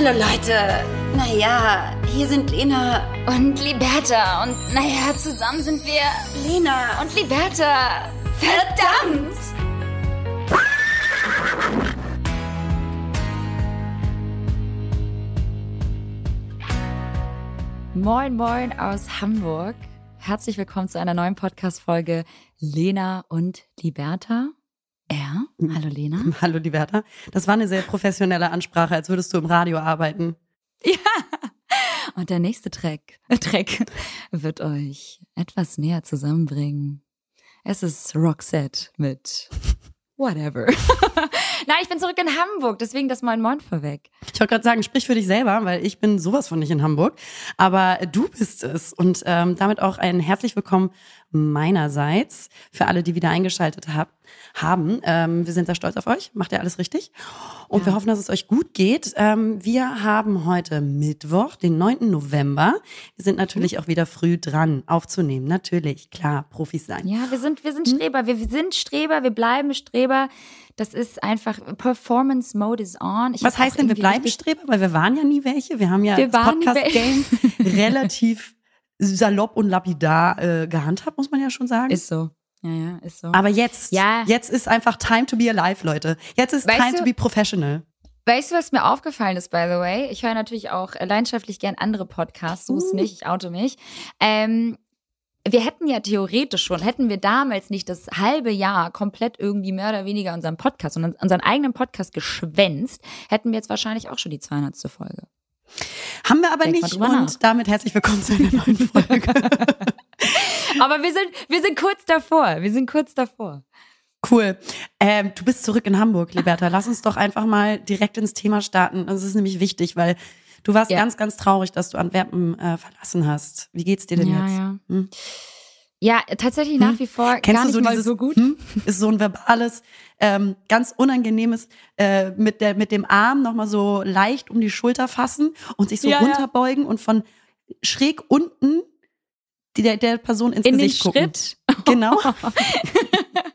Hallo Leute. Naja, hier sind Lena und Liberta. Und naja, zusammen sind wir Lena und Liberta. Verdammt! Moin, moin aus Hamburg. Herzlich willkommen zu einer neuen Podcast-Folge Lena und Liberta. Ja, hallo Lena. Hallo Liberta. Das war eine sehr professionelle Ansprache, als würdest du im Radio arbeiten. Ja. Und der nächste Track, äh, Track wird euch etwas näher zusammenbringen. Es ist Roxette mit Whatever. Nein, ich bin zurück in Hamburg, deswegen das Moin Moin vorweg. Ich wollte gerade sagen, sprich für dich selber, weil ich bin sowas von nicht in Hamburg. Aber du bist es. Und ähm, damit auch ein herzlich willkommen meinerseits für alle, die wieder eingeschaltet hab, haben. Ähm, wir sind sehr stolz auf euch. Macht ihr alles richtig? Und ja. wir hoffen, dass es euch gut geht. Ähm, wir haben heute Mittwoch, den 9. November. Wir sind natürlich mhm. auch wieder früh dran aufzunehmen. Natürlich, klar, Profis sein. Ja, wir sind, wir sind? Streber. Wir sind Streber, wir bleiben Streber. Das ist einfach, Performance Mode is on. Ich Was heißt denn, wir bleiben Streber? Weil wir waren ja nie welche. Wir haben ja wir das Podcast-Game relativ salopp und lapidar äh, gehandhabt, muss man ja schon sagen. Ist so. Ja, ja, ist so. Aber jetzt, ja. jetzt ist einfach time to be alive, Leute. Jetzt ist weißt time du, to be professional. Weißt du, was mir aufgefallen ist, by the way? Ich höre natürlich auch leidenschaftlich gern andere Podcasts, so ist uh. nicht, ich oute mich. Ähm, wir hätten ja theoretisch schon, hätten wir damals nicht das halbe Jahr komplett irgendwie mehr oder weniger unseren Podcast und unseren eigenen Podcast geschwänzt, hätten wir jetzt wahrscheinlich auch schon die 200. Folge. Haben wir aber Denk nicht und damit herzlich willkommen zu einer neuen Folge. aber wir sind, wir sind kurz davor, wir sind kurz davor. Cool. Ähm, du bist zurück in Hamburg, Liberta. Lass uns doch einfach mal direkt ins Thema starten. Das ist nämlich wichtig, weil Du warst ja. ganz, ganz traurig, dass du Antwerpen äh, verlassen hast. Wie geht's dir denn ja, jetzt? Ja. Hm? Ja, tatsächlich nach hm? wie vor Kennst gar nicht so mal dieses, so gut. Hm? Ist so ein verbales, ähm, ganz unangenehmes äh, mit der mit dem Arm nochmal so leicht um die Schulter fassen und sich so ja, runterbeugen und von schräg unten die, der, der Person ins In Gesicht den gucken. Schritt. Genau.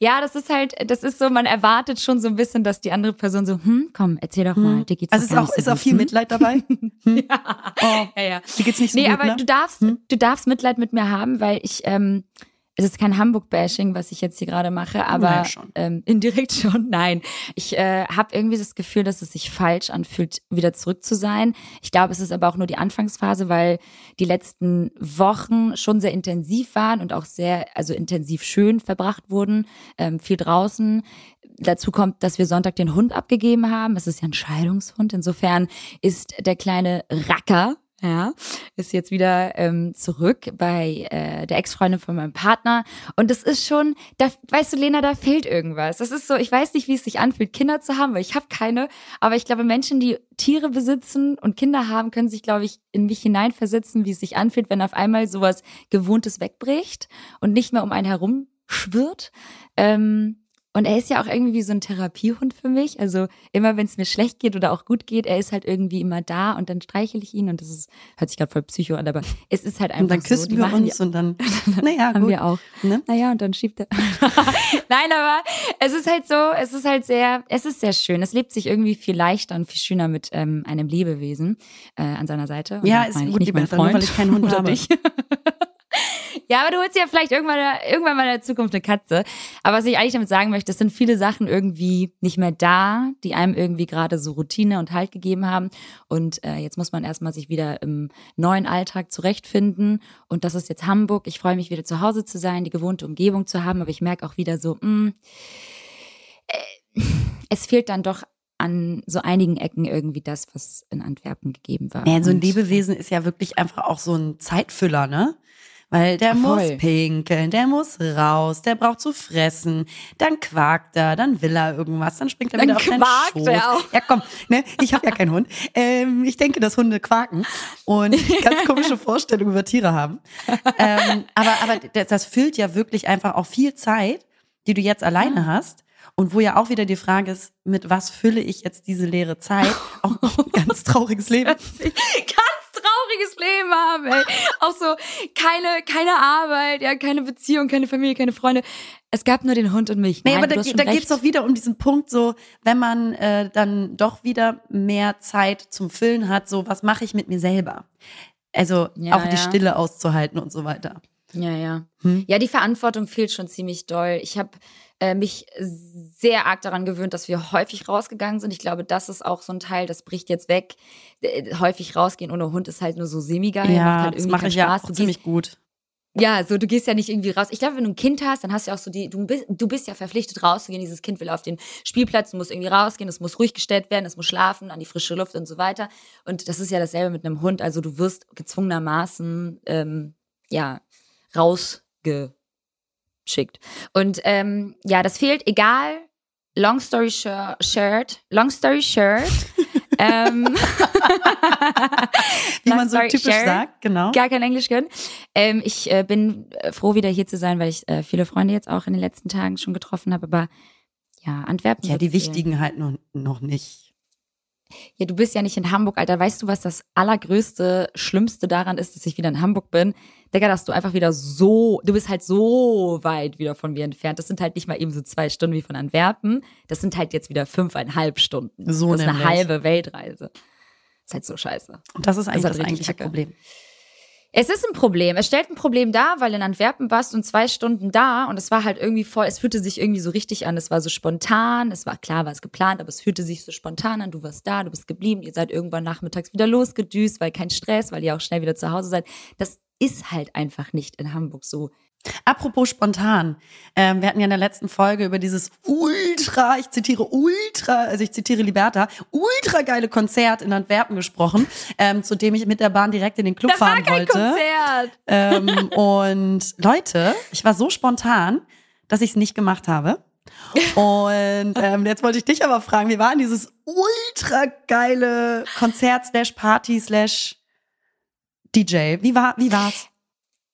Ja, das ist halt, das ist so, man erwartet schon so ein bisschen, dass die andere Person so, hm, komm, erzähl doch mal, hm. dir geht's Also ist auch, so ist auch viel hm? Mitleid dabei? Hm? ja. Oh. ja, ja. Dir geht's nicht so nee, gut, aber ne? du darfst, hm? du darfst Mitleid mit mir haben, weil ich, ähm, es ist kein Hamburg-Bashing, was ich jetzt hier gerade mache, aber schon. Ähm, indirekt schon. Nein, ich äh, habe irgendwie das Gefühl, dass es sich falsch anfühlt, wieder zurück zu sein. Ich glaube, es ist aber auch nur die Anfangsphase, weil die letzten Wochen schon sehr intensiv waren und auch sehr, also intensiv schön verbracht wurden, ähm, viel draußen. Dazu kommt, dass wir Sonntag den Hund abgegeben haben. Es ist ja ein Scheidungshund. Insofern ist der kleine Racker, ja, ist jetzt wieder ähm, zurück bei äh, der Ex-Freundin von meinem Partner. Und das ist schon, da, weißt du, Lena, da fehlt irgendwas. Das ist so, ich weiß nicht, wie es sich anfühlt, Kinder zu haben, weil ich habe keine. Aber ich glaube, Menschen, die Tiere besitzen und Kinder haben, können sich, glaube ich, in mich hineinversetzen, wie es sich anfühlt, wenn auf einmal sowas Gewohntes wegbricht und nicht mehr um einen herum schwirrt. Ähm, und er ist ja auch irgendwie wie so ein Therapiehund für mich. Also immer, wenn es mir schlecht geht oder auch gut geht, er ist halt irgendwie immer da und dann streichel ich ihn und das ist, hört sich gerade voll psycho an, aber es ist halt einfach Und dann küssen so. wir uns die, und dann, naja, haben gut. wir auch. Ne? Naja, und dann schiebt er. Nein, aber es ist halt so, es ist halt sehr, es ist sehr schön. Es lebt sich irgendwie viel leichter und viel schöner mit ähm, einem Lebewesen äh, an seiner Seite. Und ja, ist gut, mein Freund, weil ich keinen Hund habe. Ja, aber du holst ja vielleicht irgendwann, irgendwann mal in der Zukunft eine Katze. Aber was ich eigentlich damit sagen möchte, es sind viele Sachen irgendwie nicht mehr da, die einem irgendwie gerade so Routine und Halt gegeben haben. Und äh, jetzt muss man erstmal sich wieder im neuen Alltag zurechtfinden. Und das ist jetzt Hamburg. Ich freue mich wieder zu Hause zu sein, die gewohnte Umgebung zu haben. Aber ich merke auch wieder so, mh, mm, äh, es fehlt dann doch an so einigen Ecken irgendwie das, was in Antwerpen gegeben war. Ja, so ein Lebewesen ist ja wirklich einfach auch so ein Zeitfüller, ne? Weil der Voll. muss pinkeln, der muss raus, der braucht zu fressen, dann quakt er, dann will er irgendwas, dann springt er dann wieder auf deinen Schoß. Er auch. Ja, komm, ne, ich habe ja keinen Hund. Ähm, ich denke, dass Hunde quaken und ganz komische Vorstellungen über Tiere haben. Ähm, aber aber das, das füllt ja wirklich einfach auch viel Zeit, die du jetzt alleine hast. Und wo ja auch wieder die Frage ist, mit was fülle ich jetzt diese leere Zeit? Auch ein ganz trauriges Leben. Chilliges Leben haben, ey. Auch so keine, keine Arbeit, ja, keine Beziehung, keine Familie, keine Freunde. Es gab nur den Hund und mich. Nee, Nein, aber da, da geht es doch wieder um diesen Punkt, so, wenn man äh, dann doch wieder mehr Zeit zum Füllen hat, so, was mache ich mit mir selber? Also ja, auch die ja. Stille auszuhalten und so weiter. Ja, ja. Hm? Ja, die Verantwortung fehlt schon ziemlich doll. Ich habe äh, mich sehr arg daran gewöhnt, dass wir häufig rausgegangen sind. Ich glaube, das ist auch so ein Teil, das bricht jetzt weg. Äh, häufig rausgehen ohne Hund ist halt nur so semi-geil. Ja, macht halt irgendwie das mache ich Spaß. ja auch ziemlich gut. Ja, so du gehst ja nicht irgendwie raus. Ich glaube, wenn du ein Kind hast, dann hast du ja auch so die, du bist, du bist ja verpflichtet rauszugehen. Dieses Kind will auf den Spielplatz, du musst irgendwie rausgehen, es muss ruhig gestellt werden, es muss schlafen, an die frische Luft und so weiter. Und das ist ja dasselbe mit einem Hund. Also du wirst gezwungenermaßen ähm, ja rausgeschickt. Und ähm, ja, das fehlt, egal. Long story short, long story short. ähm, Wie man so typisch share, sagt, genau. Gar kein Englisch können. Ähm, ich äh, bin froh, wieder hier zu sein, weil ich äh, viele Freunde jetzt auch in den letzten Tagen schon getroffen habe. Aber ja, Antwerpen. Ja, die wichtigen halt noch, noch nicht. Ja, du bist ja nicht in Hamburg, Alter. Weißt du, was das allergrößte, schlimmste daran ist, dass ich wieder in Hamburg bin? Digga, dass du einfach wieder so, du bist halt so weit wieder von mir entfernt. Das sind halt nicht mal eben so zwei Stunden wie von Antwerpen. Das sind halt jetzt wieder fünfeinhalb Stunden. So Das ist nämlich. eine halbe Weltreise. Das ist halt so scheiße. Und das ist eigentlich das, das eigentliche Problem. Es ist ein Problem. Es stellt ein Problem dar, weil in Antwerpen warst du zwei Stunden da und es war halt irgendwie voll, es fühlte sich irgendwie so richtig an. Es war so spontan. Es war klar, war es geplant, aber es fühlte sich so spontan an. Du warst da, du bist geblieben. Ihr seid irgendwann nachmittags wieder losgedüst, weil kein Stress, weil ihr auch schnell wieder zu Hause seid. Das ist halt einfach nicht in Hamburg so. Apropos spontan, ähm, wir hatten ja in der letzten Folge über dieses ultra, ich zitiere ultra, also ich zitiere Liberta, ultra geile Konzert in Antwerpen gesprochen, ähm, zu dem ich mit der Bahn direkt in den Club das fahren war kein wollte. Konzert. Ähm, und Leute, ich war so spontan, dass ich es nicht gemacht habe. Und ähm, jetzt wollte ich dich aber fragen, wie war denn dieses ultra geile Konzert slash Party slash DJ? Wie war wie war's?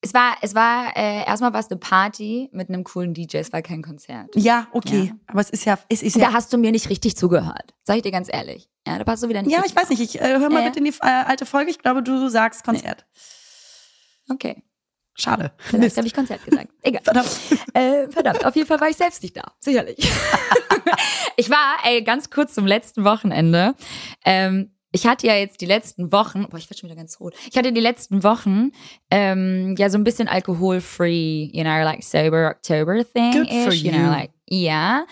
Es war, es war äh, erstmal war es eine Party mit einem coolen DJ, es war kein Konzert. Ja, okay. Ja. Aber es ist ja, es ist ja. Da hast du mir nicht richtig zugehört. Sag ich dir ganz ehrlich. Ja, da passt du wieder nicht. Ja, ich weiß nicht. Ich äh, hör mal äh, bitte in die äh, alte Folge. Ich glaube, du sagst Konzert. Nee. Okay. Schade. Vielleicht habe ich Konzert gesagt. Egal. Verdammt. Äh, verdammt. Auf jeden Fall war ich selbst nicht da. Sicherlich. ich war, ey, ganz kurz zum letzten Wochenende. Ähm, ich hatte ja jetzt die letzten Wochen, boah, ich werde schon wieder ganz rot. Ich hatte die letzten Wochen ähm, ja so ein bisschen alkoholfree, you know, like sober October thing Good for you. you know, like ja.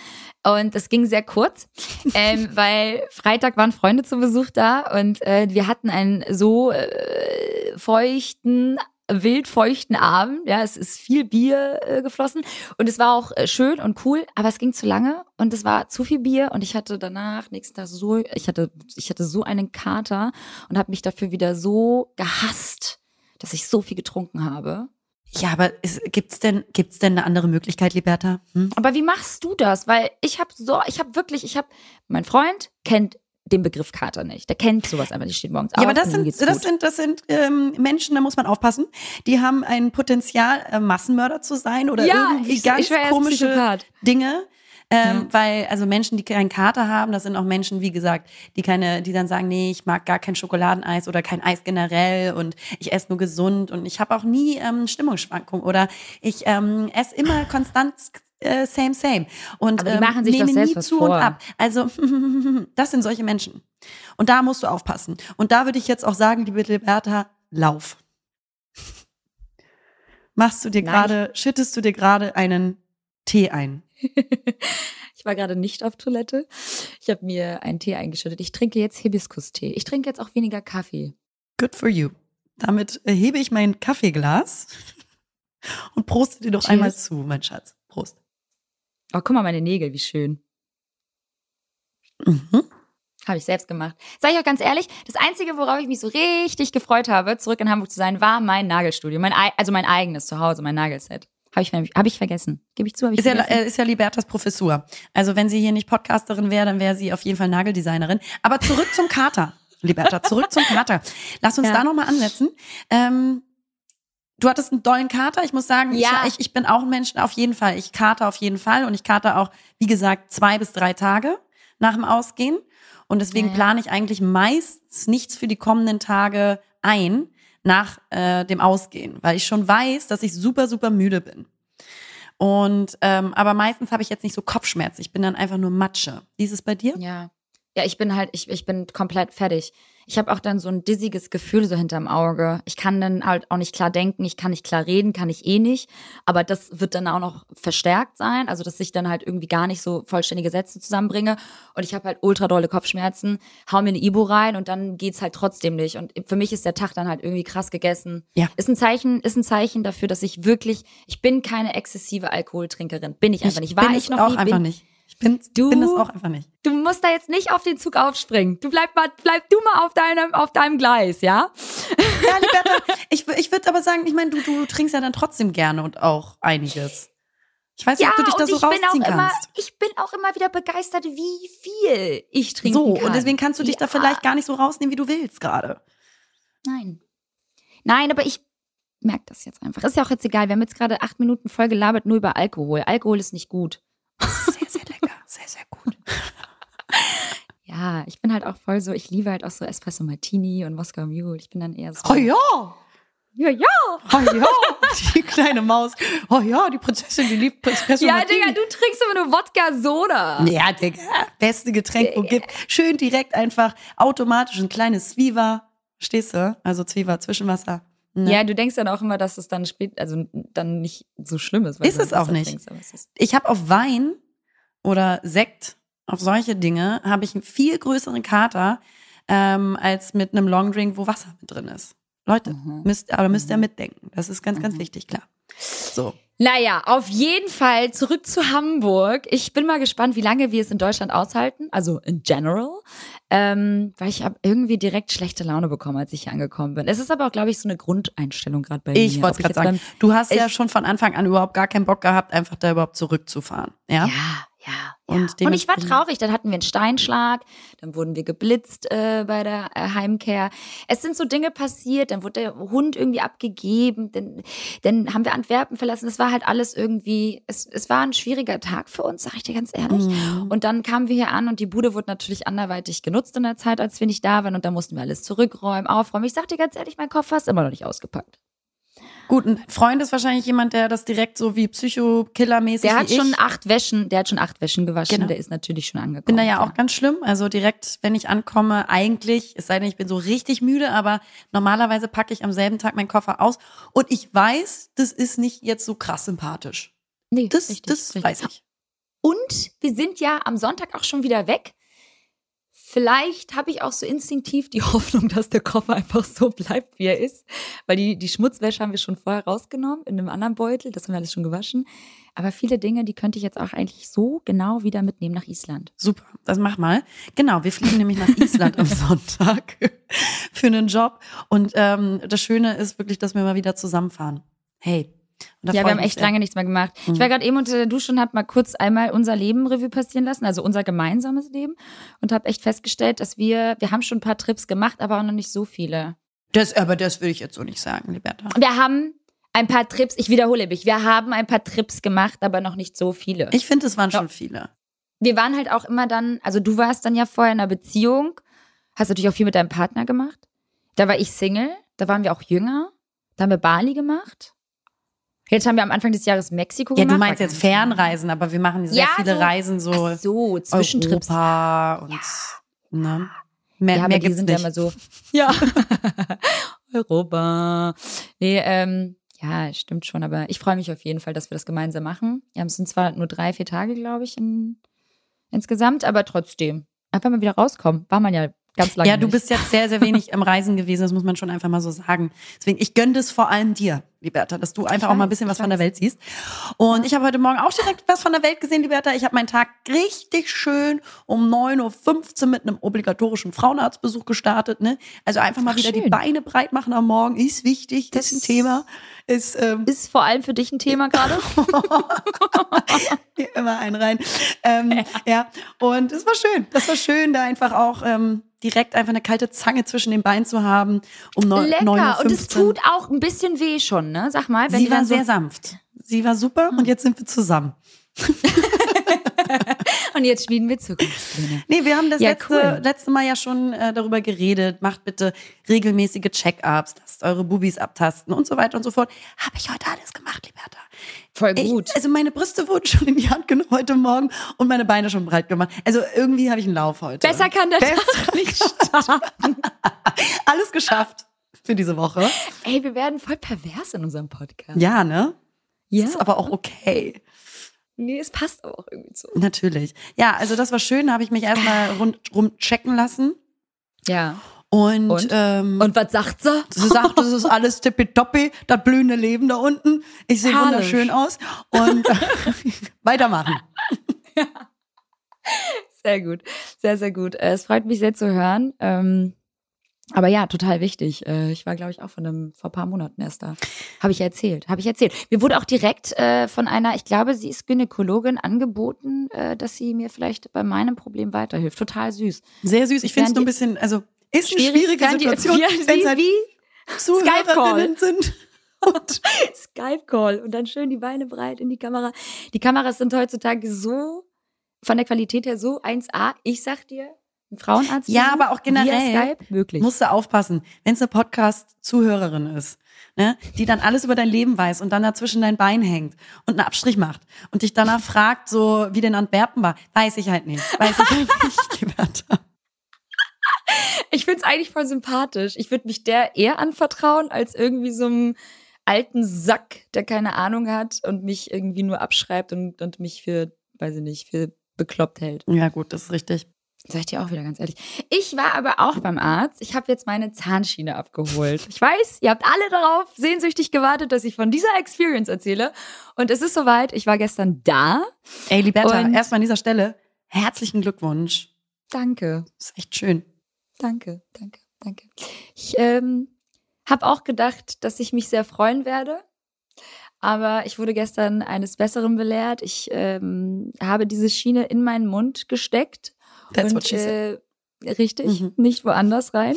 Und das ging sehr kurz, ähm, weil Freitag waren Freunde zu Besuch da und äh, wir hatten einen so äh, feuchten wildfeuchten Abend. Ja, es ist viel Bier äh, geflossen und es war auch äh, schön und cool, aber es ging zu lange und es war zu viel Bier und ich hatte danach nächsten Tag so, ich hatte, ich hatte so einen Kater und habe mich dafür wieder so gehasst, dass ich so viel getrunken habe. Ja, aber ist, gibt's denn gibt's denn eine andere Möglichkeit, Liberta? Hm? Aber wie machst du das? Weil ich habe so, ich habe wirklich, ich habe, mein Freund kennt den Begriff Kater nicht. Der kennt sowas einfach, die steht morgens ja, auf. Ja, aber das sind, das sind, das sind ähm, Menschen, da muss man aufpassen. Die haben ein Potenzial, äh, Massenmörder zu sein oder ja, irgendwie ich, ganz ich komische Dinge. Ähm, ja. Weil, also Menschen, die keinen Kater haben, das sind auch Menschen, wie gesagt, die keine, die dann sagen, nee, ich mag gar kein Schokoladeneis oder kein Eis generell und ich esse nur gesund und ich habe auch nie ähm, Stimmungsschwankungen oder ich ähm, esse immer konstant äh, same, same. Und Aber die machen ähm, sich ähm, doch selbst was zu vor. und ab. Also, das sind solche Menschen. Und da musst du aufpassen. Und da würde ich jetzt auch sagen, liebe Liberta, lauf. Machst du dir gerade, schüttest du dir gerade einen Tee ein? ich war gerade nicht auf Toilette. Ich habe mir einen Tee eingeschüttet. Ich trinke jetzt Hibiskus-Tee. Ich trinke jetzt auch weniger Kaffee. Good for you. Damit hebe ich mein Kaffeeglas und proste dir doch Cheers. einmal zu, mein Schatz. Prost. Oh, guck mal, meine Nägel, wie schön. Mhm. Habe ich selbst gemacht. Sag ich auch ganz ehrlich, das Einzige, worauf ich mich so richtig gefreut habe, zurück in Hamburg zu sein, war mein Nagelstudio. Mein, also mein eigenes Zuhause, mein Nagelset. Habe ich, hab ich vergessen. Gebe ich zu, habe ich ist vergessen. Ja, ist ja Libertas Professur. Also wenn sie hier nicht Podcasterin wäre, dann wäre sie auf jeden Fall Nageldesignerin. Aber zurück zum Kater, Liberta, zurück zum Kater. Lass uns ja. da nochmal ansetzen. Ähm, Du hattest einen dollen Kater. Ich muss sagen, ja. ich, ich bin auch ein Mensch, auf jeden Fall. Ich kater auf jeden Fall und ich kater auch, wie gesagt, zwei bis drei Tage nach dem Ausgehen. Und deswegen ja, plane ich eigentlich meistens nichts für die kommenden Tage ein, nach äh, dem Ausgehen, weil ich schon weiß, dass ich super, super müde bin. Und ähm, aber meistens habe ich jetzt nicht so Kopfschmerzen. Ich bin dann einfach nur Matsche. Wie ist es bei dir? Ja. Ja, ich bin halt, ich, ich bin komplett fertig. Ich habe auch dann so ein dissiges Gefühl so hinterm Auge. Ich kann dann halt auch nicht klar denken, ich kann nicht klar reden, kann ich eh nicht. Aber das wird dann auch noch verstärkt sein, also dass ich dann halt irgendwie gar nicht so vollständige Sätze zusammenbringe. Und ich habe halt ultra dolle Kopfschmerzen, hau mir eine Ibu rein und dann geht's halt trotzdem nicht. Und für mich ist der Tag dann halt irgendwie krass gegessen. Ja. Ist ein Zeichen, ist ein Zeichen dafür, dass ich wirklich, ich bin keine exzessive Alkoholtrinkerin. Bin ich einfach nicht. War bin ich noch auch nie, einfach bin, nicht. Bin, Du- bin das auch einfach nicht. Du musst da jetzt nicht auf den Zug aufspringen. Du bleib mal, bleib du mal auf deinem, auf deinem Gleis, ja? Ja, Liberta, ich, ich würde aber sagen, ich meine, du, du trinkst ja dann trotzdem gerne und auch einiges. Ich weiß nicht, ob du dich da so ich bin auch rausziehen immer, kannst. ich bin auch immer wieder begeistert, wie viel ich trinken So, kann. und deswegen kannst du dich da Ja. vielleicht gar nicht so rausnehmen, wie du willst gerade. Nein. Nein, aber ich merke das jetzt einfach. Ist ja auch jetzt egal. Wir haben jetzt gerade acht Minuten voll gelabert nur über Alkohol. Alkohol ist nicht gut. Sehr, sehr lecker. Sehr, sehr gut. Ja, ich bin halt auch voll so, ich liebe halt auch so Espresso Martini und Moskau Mule. Ich bin dann eher so. Oh ja. Ja, ja. Oh ja. Die kleine Maus. Oh ja, die Prinzessin, die liebt Espresso Ja, Martini. Digga, du trinkst immer nur Wodka-Soda. Ja, Digga. Beste Getränk, wo gibt. Schön direkt einfach automatisch ein kleines Zwiebel. Stehst du? Also Zwiebel, Zwischenwasser. Ne? Ja, du denkst dann auch immer, dass es dann spät, also dann nicht so schlimm ist. Ist es auch nicht. trinkst, es ist Ich habe auf Wein oder Sekt, auf solche Dinge, habe ich einen viel größeren Kater ähm, als mit einem Longdrink, wo Wasser mit drin ist. Leute, Mhm. müsst, aber müsst ihr Mhm. mitdenken. Das ist ganz, ganz Mhm. wichtig, klar. So. Naja, auf jeden Fall zurück zu Hamburg. Ich bin mal gespannt, wie lange wir es in Deutschland aushalten, also in general, ähm, weil ich habe irgendwie direkt schlechte Laune bekommen, als ich hier angekommen bin. Es ist aber auch, glaube ich, so eine Grundeinstellung gerade bei Ich mir. wollte Ob es gerade sagen. Du hast ja ich- schon von Anfang an überhaupt gar keinen Bock gehabt, einfach da überhaupt zurückzufahren. Ja. beim, ja, ja. Und Und, und ich war traurig, dann hatten wir einen Steinschlag, dann wurden wir geblitzt äh, bei der äh, Heimkehr. Es sind so Dinge passiert, dann wurde der Hund irgendwie abgegeben, dann, dann haben wir Antwerpen verlassen. Es war halt alles irgendwie, es, es war ein schwieriger Tag für uns, sag ich dir ganz ehrlich. Mhm. Und dann kamen wir hier an und die Bude wurde natürlich anderweitig genutzt in der Zeit, als wir nicht da waren. Und da mussten wir alles zurückräumen, aufräumen. Ich sag dir ganz ehrlich, mein Koffer ist immer noch nicht ausgepackt. Gut, ein Freund ist wahrscheinlich jemand, der das direkt so wie Psychokiller-mäßig Der hat wie ich. schon acht Wäschen, der hat schon acht Wäschen gewaschen, Genau. der ist natürlich schon angekommen. bin da ja auch ganz schlimm. Also direkt, wenn ich ankomme, eigentlich, es sei denn, ich bin so richtig müde, aber normalerweise packe ich am selben Tag meinen Koffer aus. Und ich weiß, das ist nicht jetzt so krass sympathisch. Nee, Das, richtig, das richtig. weiß ich. Und wir sind ja am Sonntag auch schon wieder weg. Vielleicht habe ich auch so instinktiv die Hoffnung, dass der Koffer einfach so bleibt, wie er ist. Weil die, die Schmutzwäsche haben wir schon vorher rausgenommen in einem anderen Beutel. Das haben wir alles schon gewaschen. Aber viele Dinge, die könnte ich jetzt auch eigentlich so genau wieder mitnehmen nach Island. Super, das mach mal. Genau, wir fliegen nämlich nach Island am Sonntag für einen Job. Und ähm, das Schöne ist wirklich, dass wir mal wieder zusammenfahren. Hey. Ja, wir haben echt sehr. lange nichts mehr gemacht. Mhm. Ich war gerade eben unter der Dusche und habe mal kurz einmal unser Leben Revue passieren lassen, also unser gemeinsames Leben. Und habe echt festgestellt, dass wir, wir haben schon ein paar Trips gemacht, aber auch noch nicht so viele. Das, aber das würde ich jetzt so nicht sagen, Liberta. Wir haben ein paar Trips, ich wiederhole mich, wir haben ein paar Trips gemacht, aber noch nicht so viele. Ich finde, es waren Ja. schon viele. wir waren halt auch immer dann, also du warst dann ja vorher in einer Beziehung, hast natürlich auch viel mit deinem Partner gemacht. Da war ich Single, da waren wir auch jünger, da haben wir Bali gemacht. Jetzt haben wir am Anfang des Jahres Mexiko Ja, gemacht. du meinst jetzt Fernreisen, aber wir machen sehr Ja, viele so- Reisen so. Ach so, Zwischentrips. Europa und ne? Mehr, ja, mehr die gibt's sind nicht. ja immer so. Ja. Europa. Nee, ähm, ja, stimmt schon, aber ich freue mich auf jeden Fall, dass wir das gemeinsam machen. Ja, es sind zwar nur drei, vier Tage, glaube ich, in, insgesamt, aber trotzdem. Einfach mal wieder rauskommen. War man ja ganz lange ja, du nicht. bist jetzt sehr, sehr wenig am Reisen gewesen, das muss man schon einfach mal so sagen. Deswegen, ich gönne das vor allem dir, Liberta, dass du einfach auch mal ein weiß, bisschen was ich von der weiß. Welt siehst. Und ich habe heute Morgen auch direkt was von der Welt gesehen, Liberta. Ich habe meinen Tag richtig schön um 9.15 Uhr mit einem obligatorischen Frauenarztbesuch gestartet. Ne? Also einfach mal Ach, wieder die schön. Beine breit machen am Morgen, ist wichtig, Das ist ein Thema. Ist, ähm, Ist vor allem für dich ein Thema gerade? Immer einen rein. Ähm, ja. und es war schön. Das war schön, da einfach auch ähm, direkt einfach eine kalte Zange zwischen den Beinen zu haben. Um neun- Lecker. 9.15 Und es tut auch ein bisschen weh schon, ne? Sag mal. Wenn Sie war so, sehr sanft. Sie war super und jetzt sind wir zusammen. Und jetzt schmieden wir Zukunftspläne. Nee, wir haben das ja, letzte, cool. letzte Mal ja schon äh, darüber geredet. Macht bitte regelmäßige Check-ups, lasst eure Bubis abtasten und so weiter und so fort. Habe ich heute alles gemacht, Liberta. Voll gut. Ich, also meine Brüste wurden schon in die Hand genommen heute Morgen und meine Beine schon breit gemacht. Also irgendwie habe ich einen Lauf heute. Besser kann der Besser Tag nicht starten. alles geschafft für diese Woche. Ey, wir werden voll pervers in unserem Podcast. Ja, ne? Ja. Das ist aber auch okay. Nee, es passt aber auch irgendwie so. Natürlich. Ja, also das war schön, da habe ich mich erstmal rundrum checken lassen. Ja. Und, und? Ähm, und was sagt sie? Sie sagt, das ist alles tippitoppi, das blühende Leben da unten. Ich sehe wunderschön aus. Und äh, weitermachen. Ja. Sehr gut, sehr, sehr gut. Es freut mich sehr zu hören. Ähm, aber ja, total wichtig. Äh, ich war, glaube ich, auch von einem, vor ein paar Monaten erst da. Habe ich erzählt, habe ich erzählt. Mir wurde auch direkt äh, von einer, ich glaube, sie ist Gynäkologin, angeboten, äh, dass sie mir vielleicht bei meinem Problem weiterhilft. Total süß. Sehr süß. Ich finde es nur ein bisschen, also ist eine schwierige Situation, wenn es halt Zuhörerinnen sind. Skype-Call und dann schön die Beine breit in die Kamera. Die Kameras sind heutzutage so von der Qualität her so 1A. Ich sag dir, ein Frauenarzt? Ja, aber auch generell möglich. musst du aufpassen, wenn es eine Podcast-Zuhörerin ist, ne, die dann alles über dein Leben weiß und dann dazwischen dein Bein hängt und einen Abstrich macht und dich danach fragt, so wie denn Antwerpen war, weiß ich halt nicht. Weiß ich halt nicht, Liberta. Ich find's eigentlich voll sympathisch. Ich würde mich der eher anvertrauen, als irgendwie so einem alten Sack, der keine Ahnung hat und mich irgendwie nur abschreibt und, und mich für, weiß ich nicht, für bekloppt hält. Ja, gut, das ist richtig. Sag ich dir auch wieder ganz ehrlich. Ich war aber auch beim Arzt. Ich habe jetzt meine Zahnschiene abgeholt. Ich weiß, ihr habt alle darauf sehnsüchtig gewartet, dass ich von dieser Experience erzähle. Und es ist soweit. Ich war gestern da. Ey, Liberta, erstmal an dieser Stelle herzlichen Glückwunsch. Danke. Das ist echt schön. Danke, danke, danke. Ich ähm, habe auch gedacht, dass ich mich sehr freuen werde. Aber ich wurde gestern eines Besseren belehrt. Ich ähm, habe diese Schiene in meinen Mund gesteckt That's und, what she said. Äh, richtig, mhm. nicht woanders rein.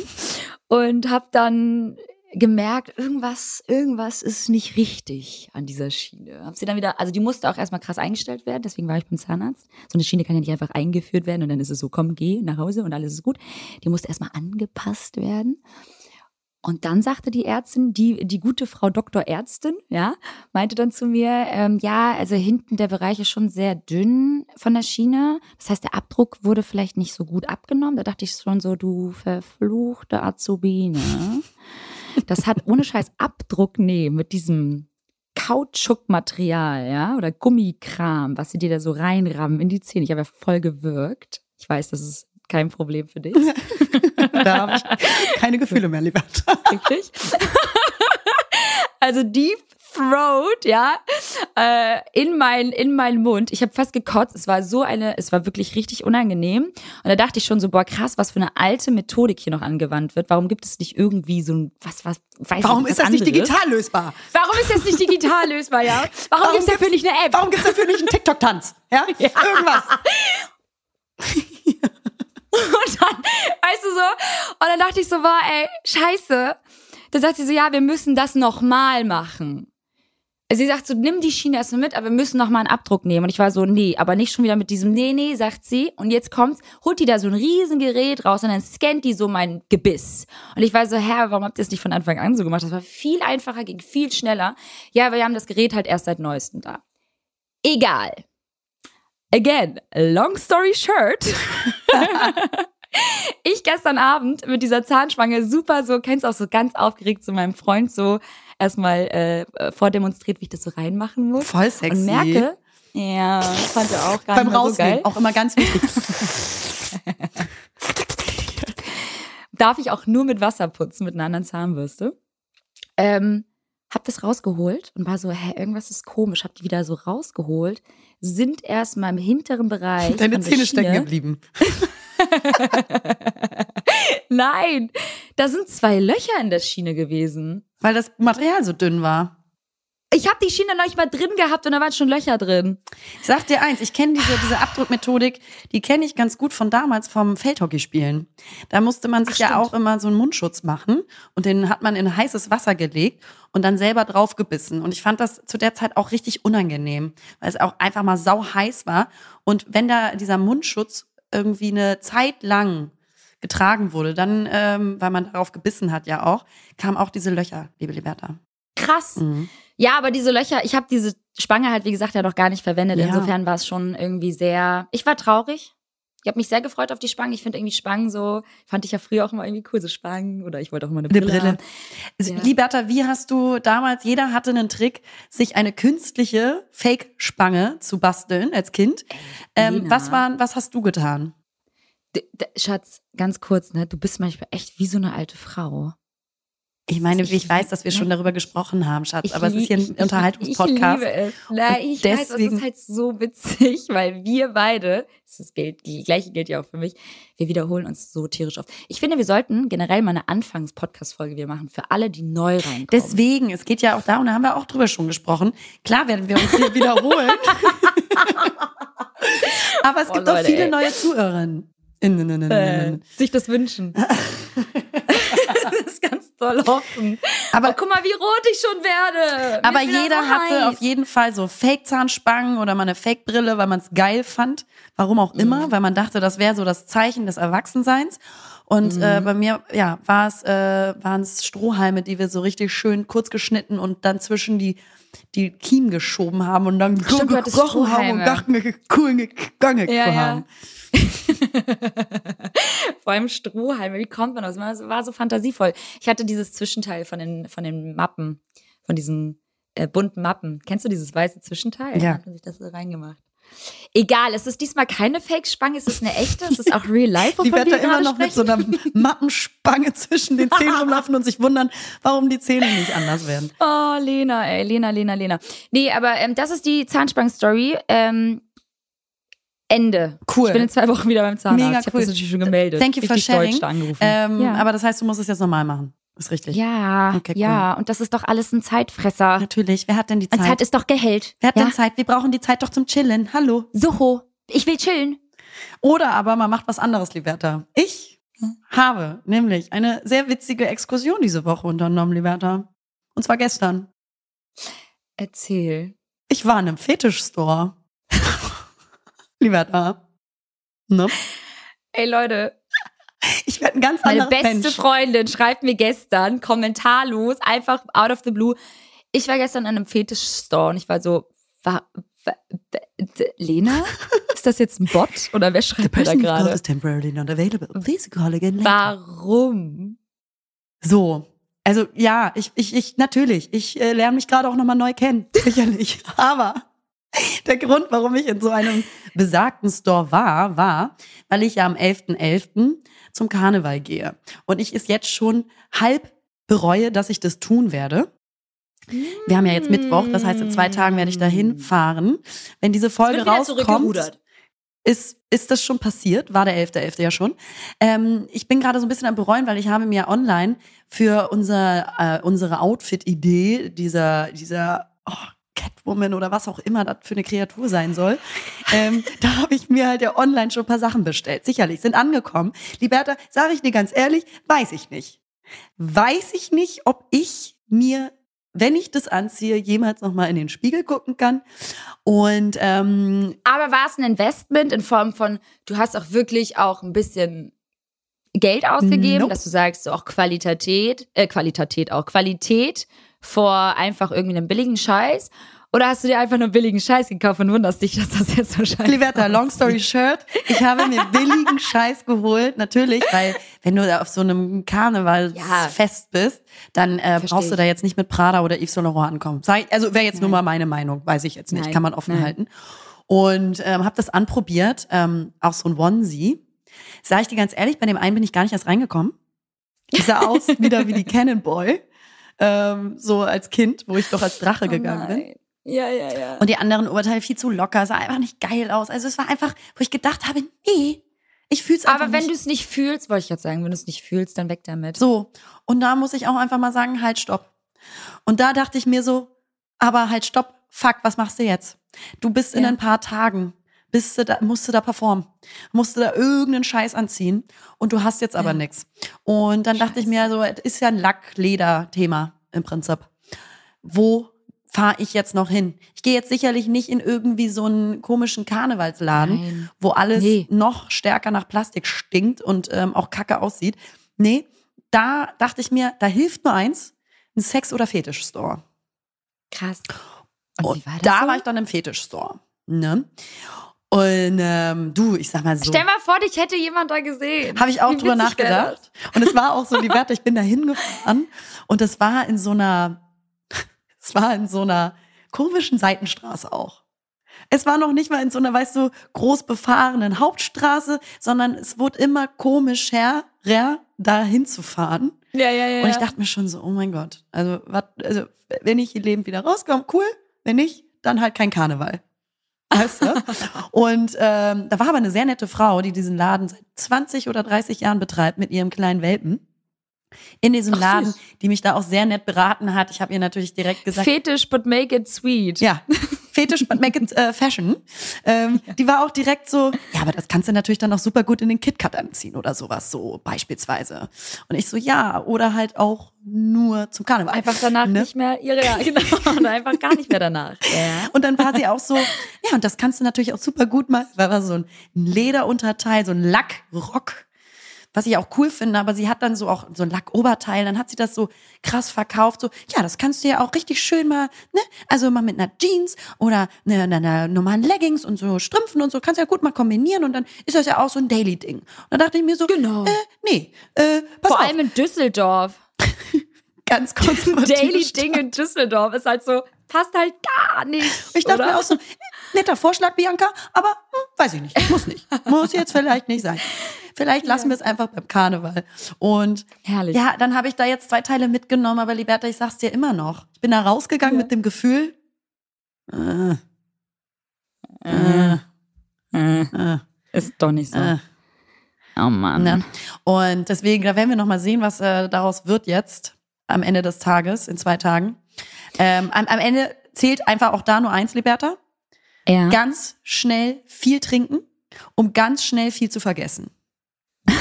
Und habe dann gemerkt, irgendwas, irgendwas ist nicht richtig an dieser Schiene. Hab sie dann wieder, also die musste auch erstmal krass eingestellt werden, deswegen war ich beim Zahnarzt. So eine Schiene kann ja nicht einfach eingeführt werden und dann ist es so, komm, geh nach Hause und alles ist gut. Die musste erstmal angepasst werden. Und dann sagte die Ärztin, die, die gute Frau Doktor Ärztin, ja, meinte dann zu mir, ähm, ja, also hinten der Bereich ist schon sehr dünn von der Schiene. Das heißt, der Abdruck wurde vielleicht nicht so gut abgenommen. Da dachte ich schon so, du verfluchte Azubine. Das hat ohne Scheiß Abdruck, nee, mit diesem Kautschukmaterial, ja, oder Gummikram, was sie dir da so reinrammen in die Zähne. Ich habe ja voll gewirkt. Ich weiß, das ist kein Problem für dich. da habe ich keine Gefühle mehr, lieber. Richtig? also Deep Throat, ja, äh, in mein in meinen Mund. Ich habe fast gekotzt. Es war so eine, es war wirklich richtig unangenehm. Und da dachte ich schon so, boah, krass, was für eine alte Methodik hier noch angewandt wird. Warum gibt es nicht irgendwie so ein was was weiß Warum ich, ist das anderes? nicht digital lösbar? Warum ist das nicht digital lösbar, ja? Warum, warum gibt es dafür nicht eine App? Warum gibt es dafür nicht einen TikTok Tanz? Ja? ja. Irgendwas. Und dann, weißt du so, und dann dachte ich so, war, ey, scheiße. Da sagt sie so, ja, wir müssen das nochmal machen. Sie sagt so, nimm die Schiene erstmal mit, aber wir müssen nochmal einen Abdruck nehmen. Und ich war so, nee, aber nicht schon wieder mit diesem, nee, nee, sagt sie. Und jetzt kommt's, holt die da so ein Riesengerät raus und dann scannt die so mein Gebiss. Und ich war so, Herr, warum habt ihr das nicht von Anfang an so gemacht? Das war viel einfacher, ging viel schneller. Ja, aber wir haben das Gerät halt erst seit neuestem da. Egal. Again, long story short. ich gestern Abend mit dieser Zahnschwange super so, kennst auch so ganz aufgeregt zu meinem Freund so erstmal äh, vordemonstriert, wie ich das so reinmachen muss. Voll sexy. Und merke, ja, fand er auch gar Beim nicht so geil. auch immer ganz wichtig. Darf ich auch nur mit Wasser putzen, mit einer anderen Zahnbürste. Ähm, hab das rausgeholt und war so, hä, irgendwas ist komisch. Hab die wieder so rausgeholt, sind erstmal im hinteren Bereich. Deine Zähne stecken geblieben. Nein, da sind zwei Löcher in der Schiene gewesen. Weil das Material so dünn war. Ich habe die Schiene noch nicht mal drin gehabt und da waren schon Löcher drin. Ich sag dir eins, ich kenne diese, diese Abdruckmethodik, die kenne ich ganz gut von damals vom Feldhockeyspielen. Da musste man sich Ach, ja auch immer so einen Mundschutz machen und den hat man in heißes Wasser gelegt und dann selber draufgebissen. Und ich fand das zu der Zeit auch richtig unangenehm, weil es auch einfach mal sau heiß war. Und wenn da dieser Mundschutz irgendwie eine Zeit lang getragen wurde, dann, ähm, weil man darauf gebissen hat ja auch, kamen auch diese Löcher, liebe Liberta. Krass. Mhm. Ja, aber diese Löcher, ich habe diese Spange halt, wie gesagt, ja noch gar nicht verwendet. Ja. Insofern war es schon irgendwie sehr. Ich war traurig. Ich habe mich sehr gefreut auf die Spangen. Ich finde irgendwie Spangen so, fand ich ja früher auch immer irgendwie cool, so Spangen oder ich wollte auch immer eine Brille. Eine Brille. Also, ja. Liberta, wie hast du damals, jeder hatte einen Trick, sich eine künstliche Fake-Spange zu basteln als Kind. Ähm, was waren, was hast du getan? Schatz, ganz kurz, ne? Du bist manchmal echt wie so eine alte Frau. Ich meine, ich, ich weiß, dass wir schon darüber gesprochen haben, Schatz, aber es ist hier ein Unterhaltungspodcast. Ich liebe es. Nein, ich deswegen. weiß, es ist halt so witzig, weil wir beide, das gilt, die gleiche gilt ja auch für mich, wir wiederholen uns so tierisch oft. Ich finde, wir sollten generell mal eine Anfangs-Podcast-Folge wieder machen für alle, die neu reinkommen. Deswegen, es geht ja auch darum, da haben wir auch drüber schon gesprochen. Klar werden wir uns hier wiederholen. aber es oh, gibt Leute, auch viele ey. neue Zuhörerinnen. Äh, sich das wünschen. das ist ganz doll hoffen. Aber oh, guck mal, wie rot ich schon werde. aber jeder so hatte auf jeden Fall so Fake-Zahnspangen oder mal eine Fake-Brille, weil man es geil fand. Warum auch immer, mhm. weil man dachte, das wäre so das Zeichen des Erwachsenseins. Und mhm. äh, bei mir, ja, war es, äh, waren es Strohhalme, die wir so richtig schön kurz geschnitten und dann zwischen die die Kiemen geschoben haben und dann Stimmt, gekrochen haben und dachten, cool gegangen ja, haben. Ja. Vor allem Strohhalme, wie kommt man aus? Das war so fantasievoll. Ich hatte dieses Zwischenteil von den, von den Mappen, von diesen äh, bunten Mappen. Kennst du dieses weiße Zwischenteil? Ja. Da hat man sich das so reingemacht. Egal, es ist diesmal keine Fake-Spange, es ist eine echte, es ist auch Real Life. Die wird da immer noch sprechen. mit so einer Mappenspange zwischen den Zähnen rumlaufen und sich wundern, warum die Zähne nicht anders werden. Oh, Lena, ey, Lena, Lena, Lena. Nee, aber ähm, das ist die Zahnspangen-Story. Ähm, Ende. Cool. Ich bin in zwei Wochen wieder beim Zahnarzt. Mega ich habe das natürlich schon gemeldet. Thank you for sharing. Ähm, ja. Aber das heißt, du musst es jetzt normal machen. Ist richtig. Ja, okay, cool. ja, und das ist doch alles ein Zeitfresser. Natürlich. Wer hat denn die Zeit? Zeit ist doch Gehalt. Wer hat ja? denn Zeit? Wir brauchen die Zeit doch zum Chillen. Hallo. Soho. Ich will chillen. Oder aber man macht was anderes, Liberta. Ich hm? habe nämlich eine sehr witzige Exkursion diese Woche unternommen, Liberta. Und zwar gestern. Erzähl. Ich war in einem Fetischstore. Liberta. Ne? Ey, Leute, ich werde ein ganz Meine beste Mensch. Freundin schreibt mir gestern kommentarlos, einfach out of the blue. Ich war gestern in einem Fetisch-Store und ich war so, war, war, Lena? Ist das jetzt ein Bot oder wer schreibt mir da gerade? Warum? So, also ja, ich, ich, ich natürlich, ich äh, lerne mich gerade auch nochmal neu kennen, sicherlich. Aber der Grund, warum ich in so einem besagten Store war, war, weil ich ja am 11.11. .11. zum Karneval gehe. Und ich es jetzt schon halb bereue, dass ich das tun werde. Wir haben ja jetzt Mittwoch, das heißt, in zwei Tagen werde ich dahin fahren. Wenn diese Folge rauskommt, ist, ist das schon passiert, war der 11.11. .11. ja schon. Ähm, ich bin gerade so ein bisschen am bereuen, weil ich habe mir online für unser, äh, unsere Outfit-Idee, dieser, dieser oh, Catwoman oder was auch immer das für eine Kreatur sein soll. Ähm, da habe ich mir halt ja online schon ein paar Sachen bestellt. Sicherlich, sind angekommen. Liberta, sage ich dir ganz ehrlich, weiß ich nicht. Weiß ich nicht, ob ich mir, wenn ich das anziehe, jemals nochmal in den Spiegel gucken kann. Und ähm, Aber war es ein Investment in Form von, du hast auch wirklich auch ein bisschen Geld ausgegeben, nope. dass du sagst, so auch Qualität, äh, Qualität auch, Qualität vor einfach irgendwie einem billigen Scheiß? Oder hast du dir einfach nur billigen Scheiß gekauft und wunderst dich, dass das jetzt so scheiße Liberta, long story short, ich habe mir billigen Scheiß geholt, natürlich, weil wenn du auf so einem Karnevalsfest ja. bist, dann äh, brauchst du da jetzt nicht mit Prada oder Yves Saint Laurent ankommen. Also wäre jetzt Nein. nur mal meine Meinung, weiß ich jetzt nicht, Nein. kann man offen Nein. halten. Und ähm, habe das anprobiert, ähm, auch so ein Onesie. Sag ich dir ganz ehrlich, bei dem einen bin ich gar nicht erst reingekommen. Ich sah aus wieder wie die Cannonball ähm, so als Kind, wo ich doch als Drache oh gegangen bin. Ja, ja, ja. Und die anderen Oberteile viel zu locker, sah einfach nicht geil aus. Also es war einfach, wo ich gedacht habe, nee, ich fühl's einfach Aber wenn du es nicht fühlst, wollte ich jetzt sagen, wenn du es nicht fühlst, dann weg damit. So. Und da muss ich auch einfach mal sagen, halt, stopp. Und da dachte ich mir so, aber halt stopp, fuck, was machst du jetzt? Du bist in ja. ein paar Tagen, bist du da, musst du da performen, musst du da irgendeinen Scheiß anziehen und du hast jetzt aber ja. nichts. Und dann Scheiße. dachte ich mir so, es ist ja ein Lack-Leder-Thema im Prinzip. Wo fahre ich jetzt noch hin? Ich gehe jetzt sicherlich nicht in irgendwie so einen komischen Karnevalsladen, Nein. wo alles nee. noch stärker nach Plastik stinkt und ähm, auch kacke aussieht. Nee, da dachte ich mir, da hilft nur eins, ein Sex- oder Fetisch-Store. Krass. Und, und war da so? war ich dann im Fetisch-Store. Ne? Und ähm, du, ich sag mal so. Stell mal vor, dich hätte jemand da gesehen. Habe ich auch Wie drüber nachgedacht. Und es war auch so, die Werte, ich bin da hingefahren und es war in so einer, es war in so einer komischen Seitenstraße auch. Es war noch nicht mal in so einer, weißt du, groß befahrenen Hauptstraße, sondern es wurde immer komisch her, da hinzufahren. Ja, ja, ja. Und ich dachte mir schon so, oh mein Gott, also, wat, also wenn ich hier lebend wieder rauskomme, cool. Wenn nicht, dann halt kein Karneval. Weißt du? und ähm, da war aber eine sehr nette Frau, die diesen Laden seit 20 oder 30 Jahren betreibt mit ihrem kleinen Welpen. In diesem Ach, Laden, die mich da auch sehr nett beraten hat. Ich habe ihr natürlich direkt gesagt. Fetisch, but make it sweet. Ja. Fetisch, but make it äh, fashion. Ähm, ja. Die war auch direkt so, ja, aber das kannst du natürlich dann auch super gut in den KitKat anziehen oder sowas, so beispielsweise. Und ich so, ja, oder halt auch nur zum Karneval. Einfach danach ne? nicht mehr ihre, ja, genau, und einfach gar nicht mehr danach. Ja. Und dann war sie auch so, ja, und das kannst du natürlich auch super gut mal, weil war so ein Lederunterteil, so ein Lackrock was ich auch cool finde, aber sie hat dann so auch so ein Lackoberteil, dann hat sie das so krass verkauft, so, ja, das kannst du ja auch richtig schön mal, ne, also mal mit einer Jeans oder einer, einer normalen Leggings und so Strümpfen und so, kannst du ja gut mal kombinieren und dann ist das ja auch so ein Daily-Ding. Und dann dachte ich mir so, genau. äh, nee, äh, pass Vor auf. allem in Düsseldorf. Ganz kurz. Daily-Ding in Düsseldorf ist halt so, passt halt gar nicht. Ich dachte oder? mir auch so, netter Vorschlag, Bianca, aber hm, weiß ich nicht, muss nicht. Muss jetzt vielleicht nicht sein. Vielleicht lassen ja. wir es einfach beim Karneval. Und Herrlich. ja, dann habe ich da jetzt zwei Teile mitgenommen, aber Liberta, ich sag's dir immer noch. Ich bin da rausgegangen ja. mit dem Gefühl, äh, äh, äh, äh, ist doch nicht so. Äh. Oh Mann. Ne? Und deswegen, da werden wir noch mal sehen, was äh, daraus wird jetzt am Ende des Tages, in zwei Tagen. Ähm, am, am Ende zählt einfach auch da nur eins, Liberta. Ja. Ganz schnell viel trinken, um ganz schnell viel zu vergessen.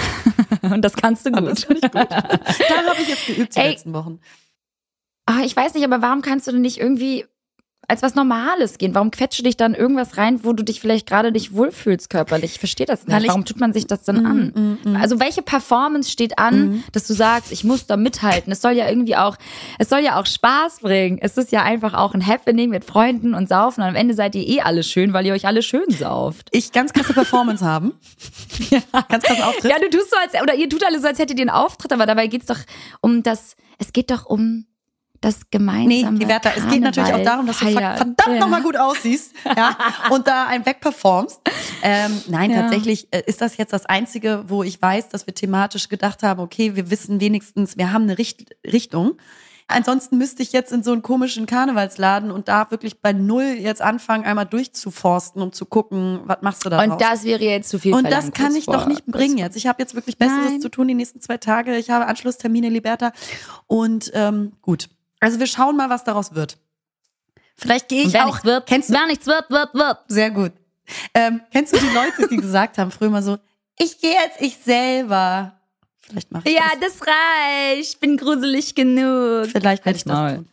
Und das kannst du gut. das ich gut. da habe ich jetzt geübt die Ey, letzten Wochen. Ah, ich weiß nicht, aber warum kannst du denn nicht irgendwie als was Normales gehen? Warum quetsche dich dann irgendwas rein, wo du dich vielleicht gerade nicht wohlfühlst körperlich? Ich verstehe das nicht. Warum tut man sich das denn mm, an? Mm, mm. Also welche Performance steht an, dass du sagst, ich muss da mithalten? Es soll ja irgendwie auch, es soll ja auch Spaß bringen. Es ist ja einfach auch ein Happening mit Freunden und Saufen. Und am Ende seid ihr eh alle schön, weil ihr euch alle schön sauft. Ich ganz krasse Performance haben. ja. Ganz krass Auftritt. Ja, du tust so als, oder ihr tut alle so, als hättet ihr einen Auftritt, aber dabei geht's doch um das, es geht doch um das gemeinsame Nee, die Werther, es geht natürlich auch darum, dass du verdammt ja. nochmal gut aussiehst ja, und da ein wegperformst. Ähm, nein, ja. tatsächlich äh, ist das jetzt das Einzige, wo ich weiß, dass wir thematisch gedacht haben, okay, wir wissen wenigstens, wir haben eine Richt Richtung. Ansonsten müsste ich jetzt in so einen komischen Karnevalsladen und da wirklich bei Null jetzt anfangen, einmal durchzuforsten, um zu gucken, was machst du da Und das wäre jetzt zu viel Und das kann ich vor, doch nicht bringen jetzt. Ich habe jetzt wirklich Besseres Nein. zu tun die nächsten zwei Tage. Ich habe Anschlusstermine, Liberta. Und ähm, gut, also wir schauen mal, was daraus wird. Vielleicht gehe ich wer auch. Wird, kennst du, wer nichts wird, wird, wird. Sehr gut. Ähm, kennst du die Leute, die gesagt haben früher mal so, ich gehe als ich selber. Vielleicht mache ich Ja, das. das reicht. Bin gruselig genug. Vielleicht werde ich das tun.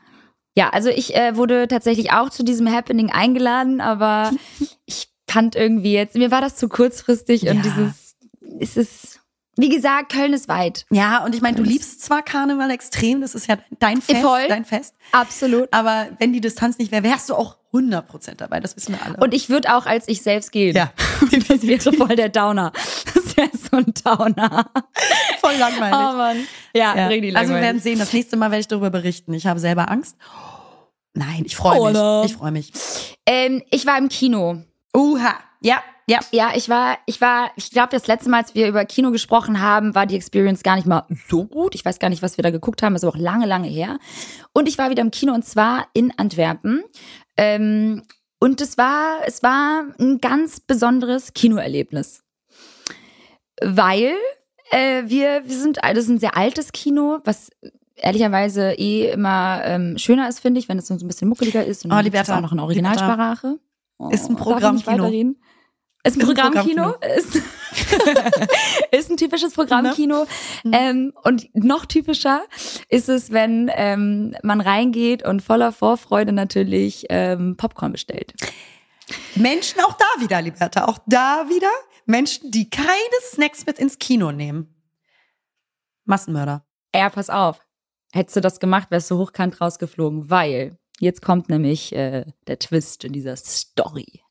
Ja, also ich äh, wurde tatsächlich auch zu diesem Happening eingeladen, aber ich fand irgendwie jetzt, mir war das zu kurzfristig ja. und dieses, ist es wie gesagt, Köln ist weit. Ja, und ich meine, du liebst zwar Karneval extrem, das ist ja dein Fest, Voll. dein Fest. Absolut. Aber wenn die Distanz nicht wäre, wärst du auch 100% dabei, das wissen wir alle. Und ich würde auch als ich selbst gehen. Ja. Das wäre voll der Downer. Das wäre so ein Downer. Voll langweilig. Oh Mann. Ja, ja. richtig langweilig. Also wir werden sehen, das nächste Mal werde ich darüber berichten. Ich habe selber Angst. Nein, ich freue mich. Ich freue mich. Ähm, ich war im Kino. Uha. Ja, ja. Ja, ich war, ich war, ich glaube, das letzte Mal, als wir über Kino gesprochen haben, war die Experience gar nicht mal so gut. Ich weiß gar nicht, was wir da geguckt haben, ist aber auch lange, lange her. Und ich war wieder im Kino und zwar in Antwerpen. Ähm, und es war, es war ein ganz besonderes Kinoerlebnis. Weil äh, wir, wir sind, das ist ein sehr altes Kino, was ehrlicherweise eh immer ähm, schöner ist, finde ich, wenn es so ein bisschen muckeliger ist und oh, Liberta, auch noch in Originalsprache. Oh, ist ein Programmkino. Ist ein Programmkino. Ist, ist ein typisches Programmkino. Mhm. Ähm, und noch typischer ist es, wenn ähm, man reingeht und voller Vorfreude natürlich ähm, Popcorn bestellt. Menschen auch da wieder, Liberta, auch da wieder Menschen, die keine Snacks mit ins Kino nehmen. Massenmörder. Ja, pass auf. Hättest du das gemacht, wärst du hochkant rausgeflogen, weil jetzt kommt nämlich äh, der Twist in dieser Story.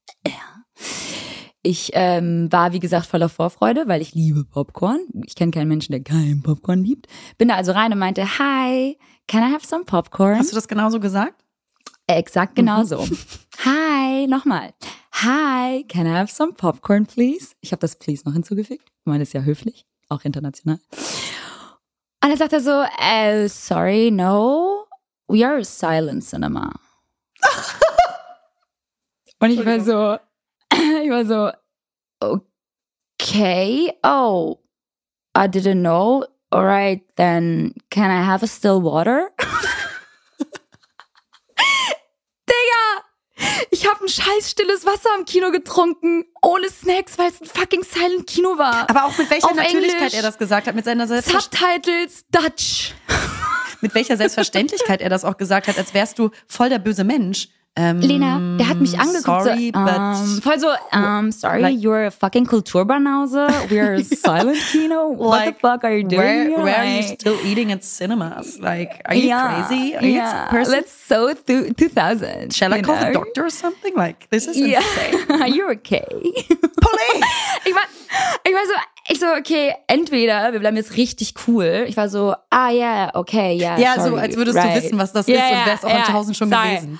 Ich ähm, war, wie gesagt, voller Vorfreude, weil ich liebe Popcorn. Ich kenne keinen Menschen, der keinen Popcorn liebt. Bin da also rein und meinte, hi, can I have some Popcorn? Hast du das genauso gesagt? Exakt genauso. Mhm. hi, nochmal. Hi, can I have some popcorn, please? Ich habe das please noch hinzugefügt. Ich meine, das ist ja höflich, auch international. Und dann sagt er so, uh, sorry, no, we are a silent cinema. und ich war so, war so, okay, oh, I didn't know. Alright, then can I have a still water? Ich habe ein scheiß stilles Wasser im Kino getrunken, ohne Snacks, weil es ein fucking silent Kino war. Aber auch mit welcher Auf Natürlichkeit Englisch, er das gesagt hat, mit seiner Subtitles Dutch. mit welcher Selbstverständlichkeit er das auch gesagt hat, als wärst du voll der böse Mensch. Ähm, Lena, der hat mich angeguckt. Sorry, so, um, voll so, um, sorry, like, you're a fucking Kulturbanause. We're silent Kino. What like, the fuck are you doing? Where, here? where are you still eating at cinemas? Like, are you yeah, crazy? Are yeah. you person? That's so th 2000. Shall I call know? the doctor or something? Like, this is yeah. insane. you're okay. Police! ich war, ich war so, ich so, okay, entweder wir bleiben jetzt richtig cool. Ich war so, ah ja, yeah, okay, ja. Yeah, ja, so als würdest right. du wissen, was das ist und wärst auch yeah, 1000 schon sorry. gewesen.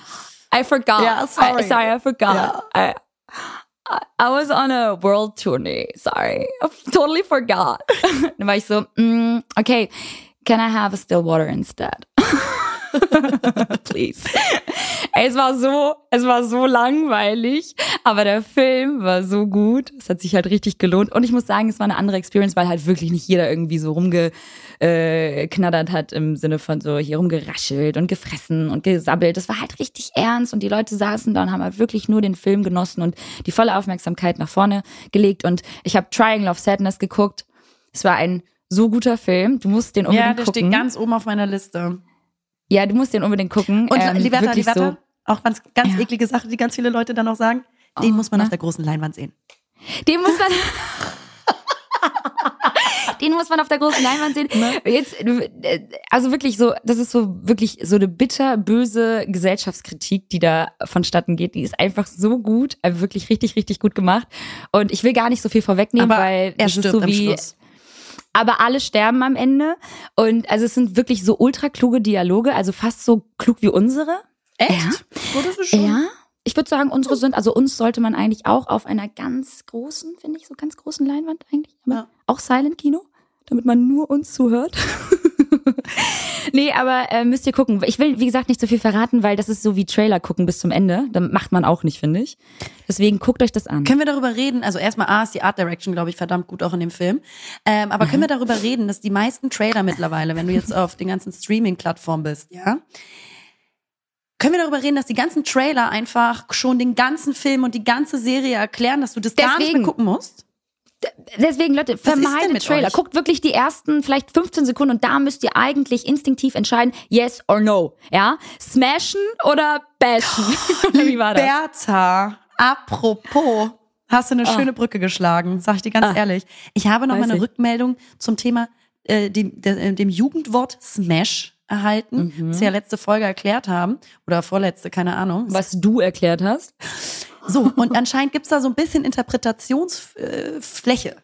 I forgot. Yeah, sorry. I, sorry, I forgot. Yeah. I, I was on a world tourney. Sorry. I totally forgot. Dann war ich so, mm, okay, can I have a still water instead? Please. es war so, es war so langweilig, aber der Film war so gut. Es hat sich halt richtig gelohnt. Und ich muss sagen, es war eine andere Experience, weil halt wirklich nicht jeder irgendwie so rumgeknattert äh, hat im Sinne von so hier rumgeraschelt und gefressen und gesabbelt. Es war halt richtig ernst und die Leute saßen da und haben halt wirklich nur den Film genossen und die volle Aufmerksamkeit nach vorne gelegt. Und ich habe Triangle of Sadness geguckt. Es war ein so guter Film. Du musst den unbedingt gucken. Ja, der gucken. steht ganz oben auf meiner Liste. Ja, du musst den unbedingt gucken. Und ähm, Liberta, Liberta, so. auch ganz, ganz ja. eklige Sache, die ganz viele Leute dann auch sagen. Den oh, muss man na? auf der großen Leinwand sehen. Den muss man. den muss man auf der großen Leinwand sehen. Ne? Jetzt, also wirklich so, das ist so wirklich so eine bitterböse Gesellschaftskritik, die da vonstatten geht. Die ist einfach so gut, also wirklich richtig, richtig gut gemacht. Und ich will gar nicht so viel vorwegnehmen, Aber weil er stirbt ist so wie, Schluss aber alle sterben am Ende. Und also es sind wirklich so ultra kluge Dialoge, also fast so klug wie unsere. Echt? Ja. Oh. Ja. Ich würde sagen, unsere sind, also uns sollte man eigentlich auch auf einer ganz großen, finde ich, so ganz großen Leinwand eigentlich, aber ja. auch Silent Kino, damit man nur uns zuhört. nee, aber äh, müsst ihr gucken. Ich will, wie gesagt, nicht so viel verraten, weil das ist so wie Trailer gucken bis zum Ende. Da macht man auch nicht, finde ich. Deswegen guckt euch das an. Können wir darüber reden? Also erstmal A ist die Art Direction, glaube ich, verdammt gut auch in dem Film. Ähm, aber mhm. können wir darüber reden, dass die meisten Trailer mittlerweile, wenn du jetzt auf den ganzen Streaming-Plattformen bist, ja, können wir darüber reden, dass die ganzen Trailer einfach schon den ganzen Film und die ganze Serie erklären, dass du das Deswegen. gar nicht mehr gucken musst? Deswegen, Leute, vermeidet Trailer. Euch? Guckt wirklich die ersten vielleicht 15 Sekunden und da müsst ihr eigentlich instinktiv entscheiden, yes or no. Ja? Smashen oder bashen? Wie war das? Bertha, apropos, hast du eine oh. schöne Brücke geschlagen, sag ich dir ganz ah. ehrlich. Ich habe noch Weiß mal eine ich. Rückmeldung zum Thema äh, dem, de, dem Jugendwort Smash erhalten, mhm. das wir ja letzte Folge erklärt haben. Oder vorletzte, keine Ahnung. Was du erklärt hast. So, und anscheinend gibt's da so ein bisschen Interpretationsfläche.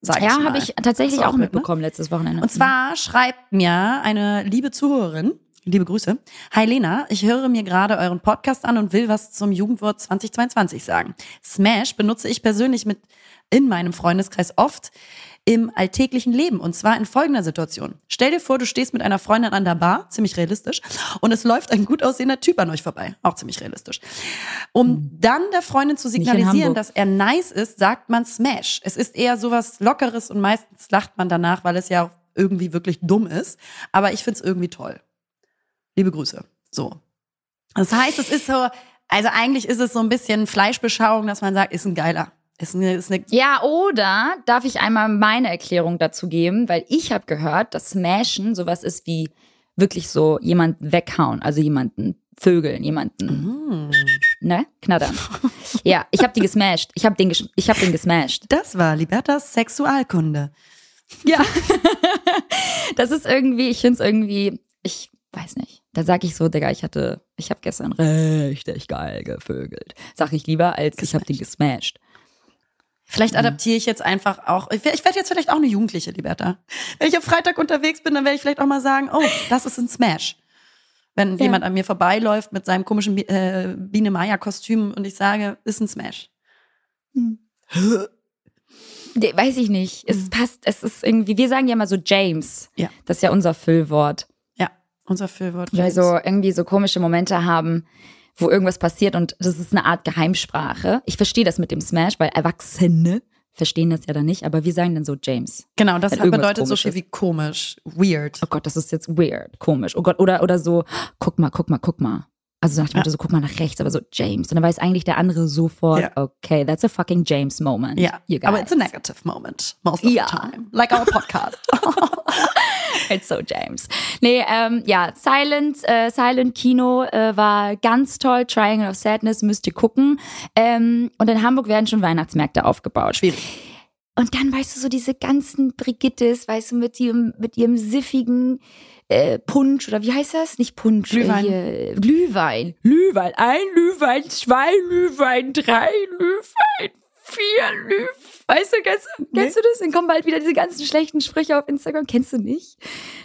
Sag ja, habe ich tatsächlich auch, auch mitbekommen ne? letztes Wochenende. Und zwar schreibt mir eine liebe Zuhörerin, liebe Grüße. Hi Lena, ich höre mir gerade euren Podcast an und will was zum Jugendwort 2022 sagen. Smash benutze ich persönlich mit in meinem Freundeskreis oft im alltäglichen Leben. Und zwar in folgender Situation. Stell dir vor, du stehst mit einer Freundin an der Bar, ziemlich realistisch, und es läuft ein gut aussehender Typ an euch vorbei, auch ziemlich realistisch. Um dann der Freundin zu signalisieren, dass er nice ist, sagt man Smash. Es ist eher sowas Lockeres und meistens lacht man danach, weil es ja irgendwie wirklich dumm ist. Aber ich finde es irgendwie toll. Liebe Grüße. So. Das heißt, es ist so, also eigentlich ist es so ein bisschen Fleischbeschauung, dass man sagt, ist ein geiler. Ist eine, ist eine ja, oder darf ich einmal meine Erklärung dazu geben, weil ich habe gehört, dass Smashen sowas ist wie wirklich so jemanden weghauen, also jemanden vögeln, jemanden, mm. ne, knattern. ja, ich habe die gesmashed. Ich habe den, ich habe den gesmashed. Das war Libertas Sexualkunde. Ja, das ist irgendwie, ich finde es irgendwie, ich weiß nicht. Da sag ich so, Digga, ich hatte, ich habe gestern richtig geil gevögelt. Sag ich lieber, als gesmashed. ich habe den gesmashed. Vielleicht mhm. adaptiere ich jetzt einfach auch. Ich werde jetzt vielleicht auch eine Jugendliche, Liberta. Wenn ich am Freitag unterwegs bin, dann werde ich vielleicht auch mal sagen, oh, das ist ein Smash. Wenn ja. jemand an mir vorbeiläuft mit seinem komischen äh, Biene Maya Kostüm und ich sage, ist ein Smash. Hm. Weiß ich nicht. Es hm. passt, es ist irgendwie, wir sagen ja mal so James. Ja. Das ist ja unser Füllwort. Ja, unser Füllwort. Weil so irgendwie so komische Momente haben, wo irgendwas passiert und das ist eine Art Geheimsprache. Ich verstehe das mit dem Smash, weil Erwachsene verstehen das ja dann nicht, aber wir sagen dann so James. Genau, das bedeutet so viel wie komisch, weird. Oh Gott, das ist jetzt weird, komisch. Oh Gott, oder, oder so, guck mal, guck mal, guck mal. Also nach dem Motto, so guck mal nach rechts, aber so James. Und dann weiß eigentlich der andere sofort, ja. okay, that's a fucking James moment. Ja, aber it's a negative moment most of ja. the time. Like our podcast. it's so James. Nee, ähm, ja, Silent, äh, Silent Kino äh, war ganz toll. Triangle of Sadness müsst ihr gucken. Ähm, und in Hamburg werden schon Weihnachtsmärkte aufgebaut. Schwierig. Und dann, weißt du, so diese ganzen Brigittes, weißt du, mit ihrem, mit ihrem siffigen äh, Punsch oder wie heißt das? Nicht Punsch. Glühwein. Äh, Glühwein. Glühwein. Ein Glühwein, zwei Glühwein, drei Glühwein, vier Glühwein. Weißt du, kennst, du, kennst nee. du das? Dann kommen bald wieder diese ganzen schlechten Sprüche auf Instagram. Kennst du nicht?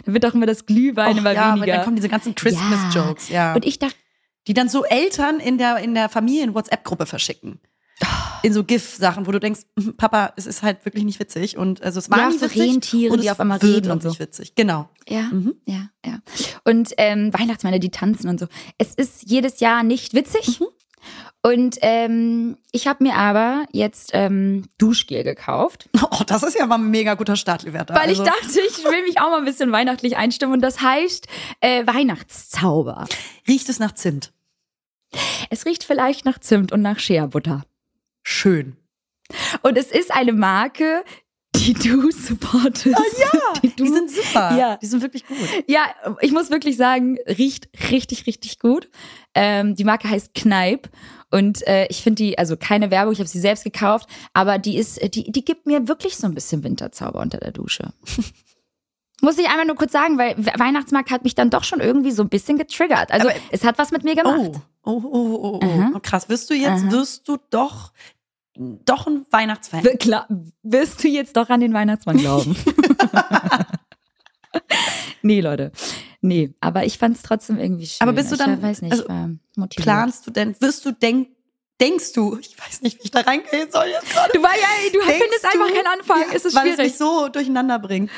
Dann wird doch immer das Glühwein Och, immer ja, weniger. Dann kommen diese ganzen Christmas-Jokes, ja. ja. Und ich dachte, die dann so Eltern in der, in der Familien-WhatsApp-Gruppe verschicken in so GIF-Sachen, wo du denkst, hm, Papa, es ist halt wirklich nicht witzig. Und also es war ja, nicht so witzig. Rentiere, die auf einmal reden und so. nicht witzig. Genau. Ja, mhm. ja, ja. Und ähm, Weihnachtsmänner, die tanzen und so. Es ist jedes Jahr nicht witzig. Mhm. Und ähm, ich habe mir aber jetzt ähm, Duschgel gekauft. Oh, das ist ja mal ein mega guter Start, Liberta. Weil also. ich dachte, ich will mich auch mal ein bisschen weihnachtlich einstimmen. Und das heißt äh, Weihnachtszauber. Riecht es nach Zimt? Es riecht vielleicht nach Zimt und nach Scherbutter schön. Und es ist eine Marke, die du supportest. Ah, ja, die, du, die, sind super. Ja, die sind wirklich gut. Ja, ich muss wirklich sagen, riecht richtig, richtig gut. Ähm, die Marke heißt Kneip und äh, ich finde die, also keine Werbung, ich habe sie selbst gekauft, aber die ist, die, die gibt mir wirklich so ein bisschen Winterzauber unter der Dusche. Muss ich einmal nur kurz sagen, weil Weihnachtsmarkt hat mich dann doch schon irgendwie so ein bisschen getriggert. Also aber, es hat was mit mir gemacht. Oh, oh, oh, oh, oh. oh krass. Wirst du jetzt, Aha. wirst du doch doch ein Weihnachtsfan. Klar, wirst du jetzt doch an den Weihnachtsmann glauben? nee, Leute. Nee, aber ich fand es trotzdem irgendwie schön. Aber bist du dann, ich weiß nicht, also, planst du denn, wirst du denken, denkst du, ich weiß nicht, wie ich da reingehen soll jetzt gerade. Du, war ja, du findest einfach keinen Anfang, ja, es ist weil schwierig. Weil es mich so durcheinander bringt.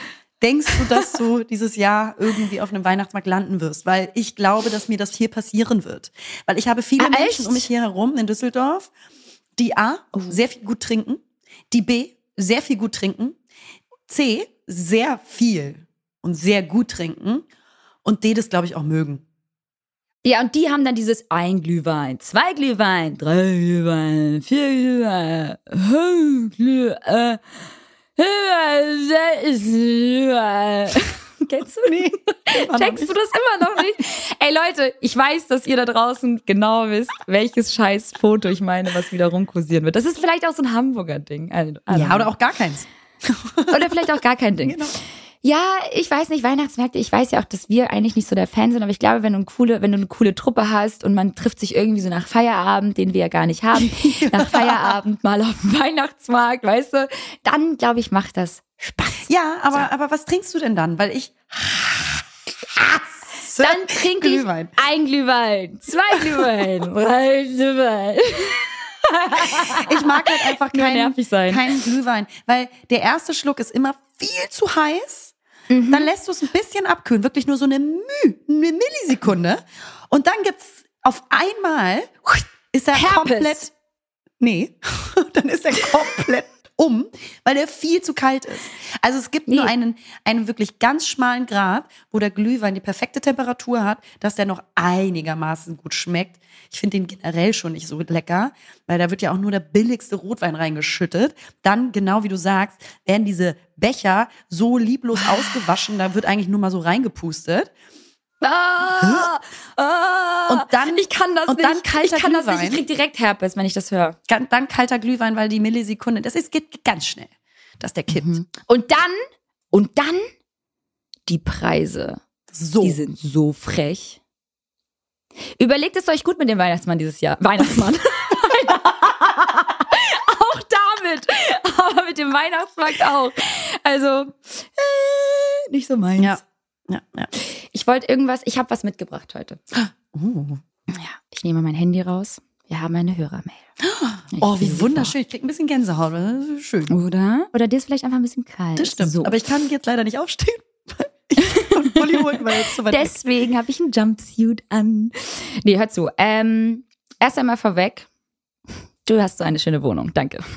Denkst du, dass du dieses Jahr irgendwie auf einem Weihnachtsmarkt landen wirst? Weil ich glaube, dass mir das hier passieren wird. Weil ich habe viele ah, Menschen um mich hier herum in Düsseldorf, die A, oh. sehr viel gut trinken. Die B, sehr viel gut trinken. C, sehr viel und sehr gut trinken. Und D, das glaube ich auch mögen. Ja, und die haben dann dieses ein Glühwein, zwei Glühwein, drei Glühwein, vier Glühwein, fünf Glühwein, sechs Glühwein. Kennst du? Nee. Checkst du das immer noch nicht? Ey Leute, ich weiß, dass ihr da draußen genau wisst, welches scheiß Foto ich meine, was wieder rumkursieren wird. Das ist vielleicht auch so ein Hamburger Ding. ja, oder auch gar keins. oder vielleicht auch gar kein Ding. Genau. Ja, ich weiß nicht, Weihnachtsmärkte, ich weiß ja auch, dass wir eigentlich nicht so der Fan sind, aber ich glaube, wenn du eine coole, wenn du eine coole Truppe hast und man trifft sich irgendwie so nach Feierabend, den wir ja gar nicht haben, nach Feierabend mal auf dem Weihnachtsmarkt, weißt du, dann glaube ich, macht das Spaß. Ja, aber, so. aber was trinkst du denn dann? Weil ich dann trinke ich ein Glühwein, zwei Glühwein, drei Glühwein. ich mag halt einfach keinen, keinen Glühwein, weil der erste Schluck ist immer viel zu heiß. Mhm. Dann lässt du es ein bisschen abkühlen, wirklich nur so eine Müh, eine Millisekunde. Und dann gibt's auf einmal ist er Herpes. komplett. Nee, dann ist er komplett um, weil der viel zu kalt ist. Also es gibt nee. nur einen, einen wirklich ganz schmalen Grad, wo der Glühwein die perfekte Temperatur hat, dass der noch einigermaßen gut schmeckt. Ich finde den generell schon nicht so lecker, weil da wird ja auch nur der billigste Rotwein reingeschüttet. Dann, genau wie du sagst, werden diese Becher so lieblos ausgewaschen, da wird eigentlich nur mal so reingepustet. Ah, ah, und dann ich kann das und nicht. dann kalter ich kann Glühwein. das nicht. Ich krieg direkt Herpes, wenn ich das höre. Dann kalter Glühwein, weil die Millisekunde, das ist, geht ganz schnell, dass der kippt. Mhm. Und dann und dann die Preise. So. Die sind so frech. Überlegt es euch gut mit dem Weihnachtsmann dieses Jahr. Weihnachtsmann. auch damit. Aber mit dem Weihnachtsmarkt auch. Also, äh, nicht so meins. Ja. Ja, ja. Ich wollte irgendwas, ich habe was mitgebracht heute. Oh. Ja, ich nehme mein Handy raus. Wir haben eine Hörermail. Ich oh, wie wunderschön. Ich krieg ein bisschen Gänsehaut. Schön. Oder? Oder dir ist vielleicht einfach ein bisschen kalt. Das stimmt. So. Aber ich kann jetzt leider nicht aufstehen. Holen, weil jetzt so weit Deswegen habe ich einen Jumpsuit an. Nee, hör zu. Ähm, erst einmal vorweg. Du hast so eine schöne Wohnung. Danke.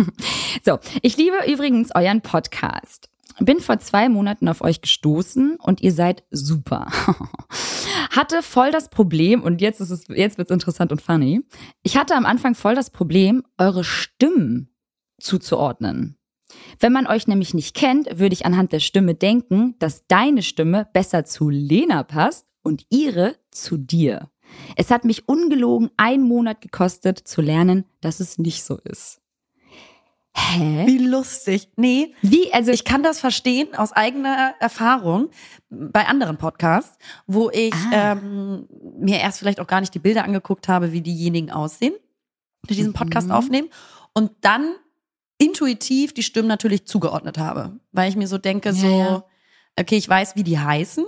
So, ich liebe übrigens euren Podcast. Bin vor zwei Monaten auf euch gestoßen und ihr seid super. hatte voll das Problem, und jetzt ist es, jetzt wird's interessant und funny. Ich hatte am Anfang voll das Problem, eure Stimmen zuzuordnen. Wenn man euch nämlich nicht kennt, würde ich anhand der Stimme denken, dass deine Stimme besser zu Lena passt und ihre zu dir. Es hat mich ungelogen einen Monat gekostet zu lernen, dass es nicht so ist. Hä? Wie lustig. Nee. Wie? Also ich kann das verstehen aus eigener Erfahrung bei anderen Podcasts, wo ich ah. ähm, mir erst vielleicht auch gar nicht die Bilder angeguckt habe, wie diejenigen aussehen, die diesen Podcast mhm. aufnehmen. Und dann intuitiv die Stimmen natürlich zugeordnet habe. Weil ich mir so denke, ja, so, okay, ich weiß, wie die heißen.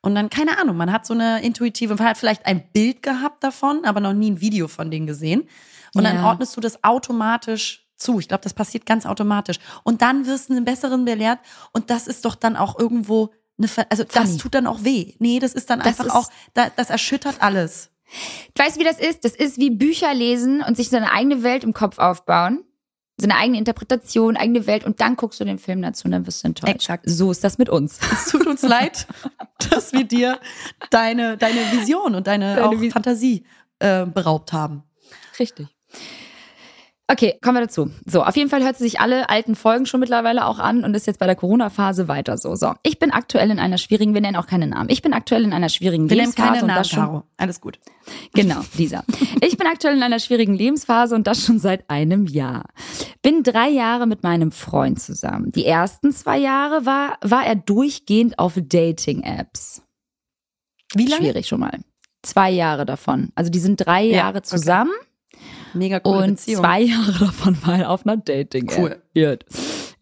Und dann, keine Ahnung, man hat so eine intuitive, man hat vielleicht ein Bild gehabt davon, aber noch nie ein Video von denen gesehen. Und ja. dann ordnest du das automatisch zu. Ich glaube, das passiert ganz automatisch. Und dann wirst du einen besseren belehrt. Und das ist doch dann auch irgendwo eine, Ver also Funny. das tut dann auch weh. Nee, das ist dann das einfach ist auch, das, das erschüttert alles. Weißt du, wie das ist? Das ist wie Bücher lesen und sich seine eigene Welt im Kopf aufbauen. Seine eigene Interpretation, eigene Welt und dann guckst du den Film dazu und dann wirst du enttäuscht. Exakt. So ist das mit uns. Es tut uns leid, dass wir dir deine, deine Vision und deine, deine Fantasie äh, beraubt haben. Richtig. Okay, kommen wir dazu. So, auf jeden Fall hört sie sich alle alten Folgen schon mittlerweile auch an und ist jetzt bei der Corona-Phase weiter so. So, ich bin aktuell in einer schwierigen, wir nennen auch keinen Namen. Ich bin aktuell in einer schwierigen wir Lebensphase nennen und das schon. Caro. Alles gut. Genau, dieser. Ich bin aktuell in einer schwierigen Lebensphase und das schon seit einem Jahr. Bin drei Jahre mit meinem Freund zusammen. Die ersten zwei Jahre war, war er durchgehend auf Dating-Apps. Wie lange? Schwierig schon mal. Zwei Jahre davon. Also die sind drei ja, Jahre zusammen. Okay. Mega coole Und Beziehung. zwei Jahre davon war er auf einer dating -App. Cool.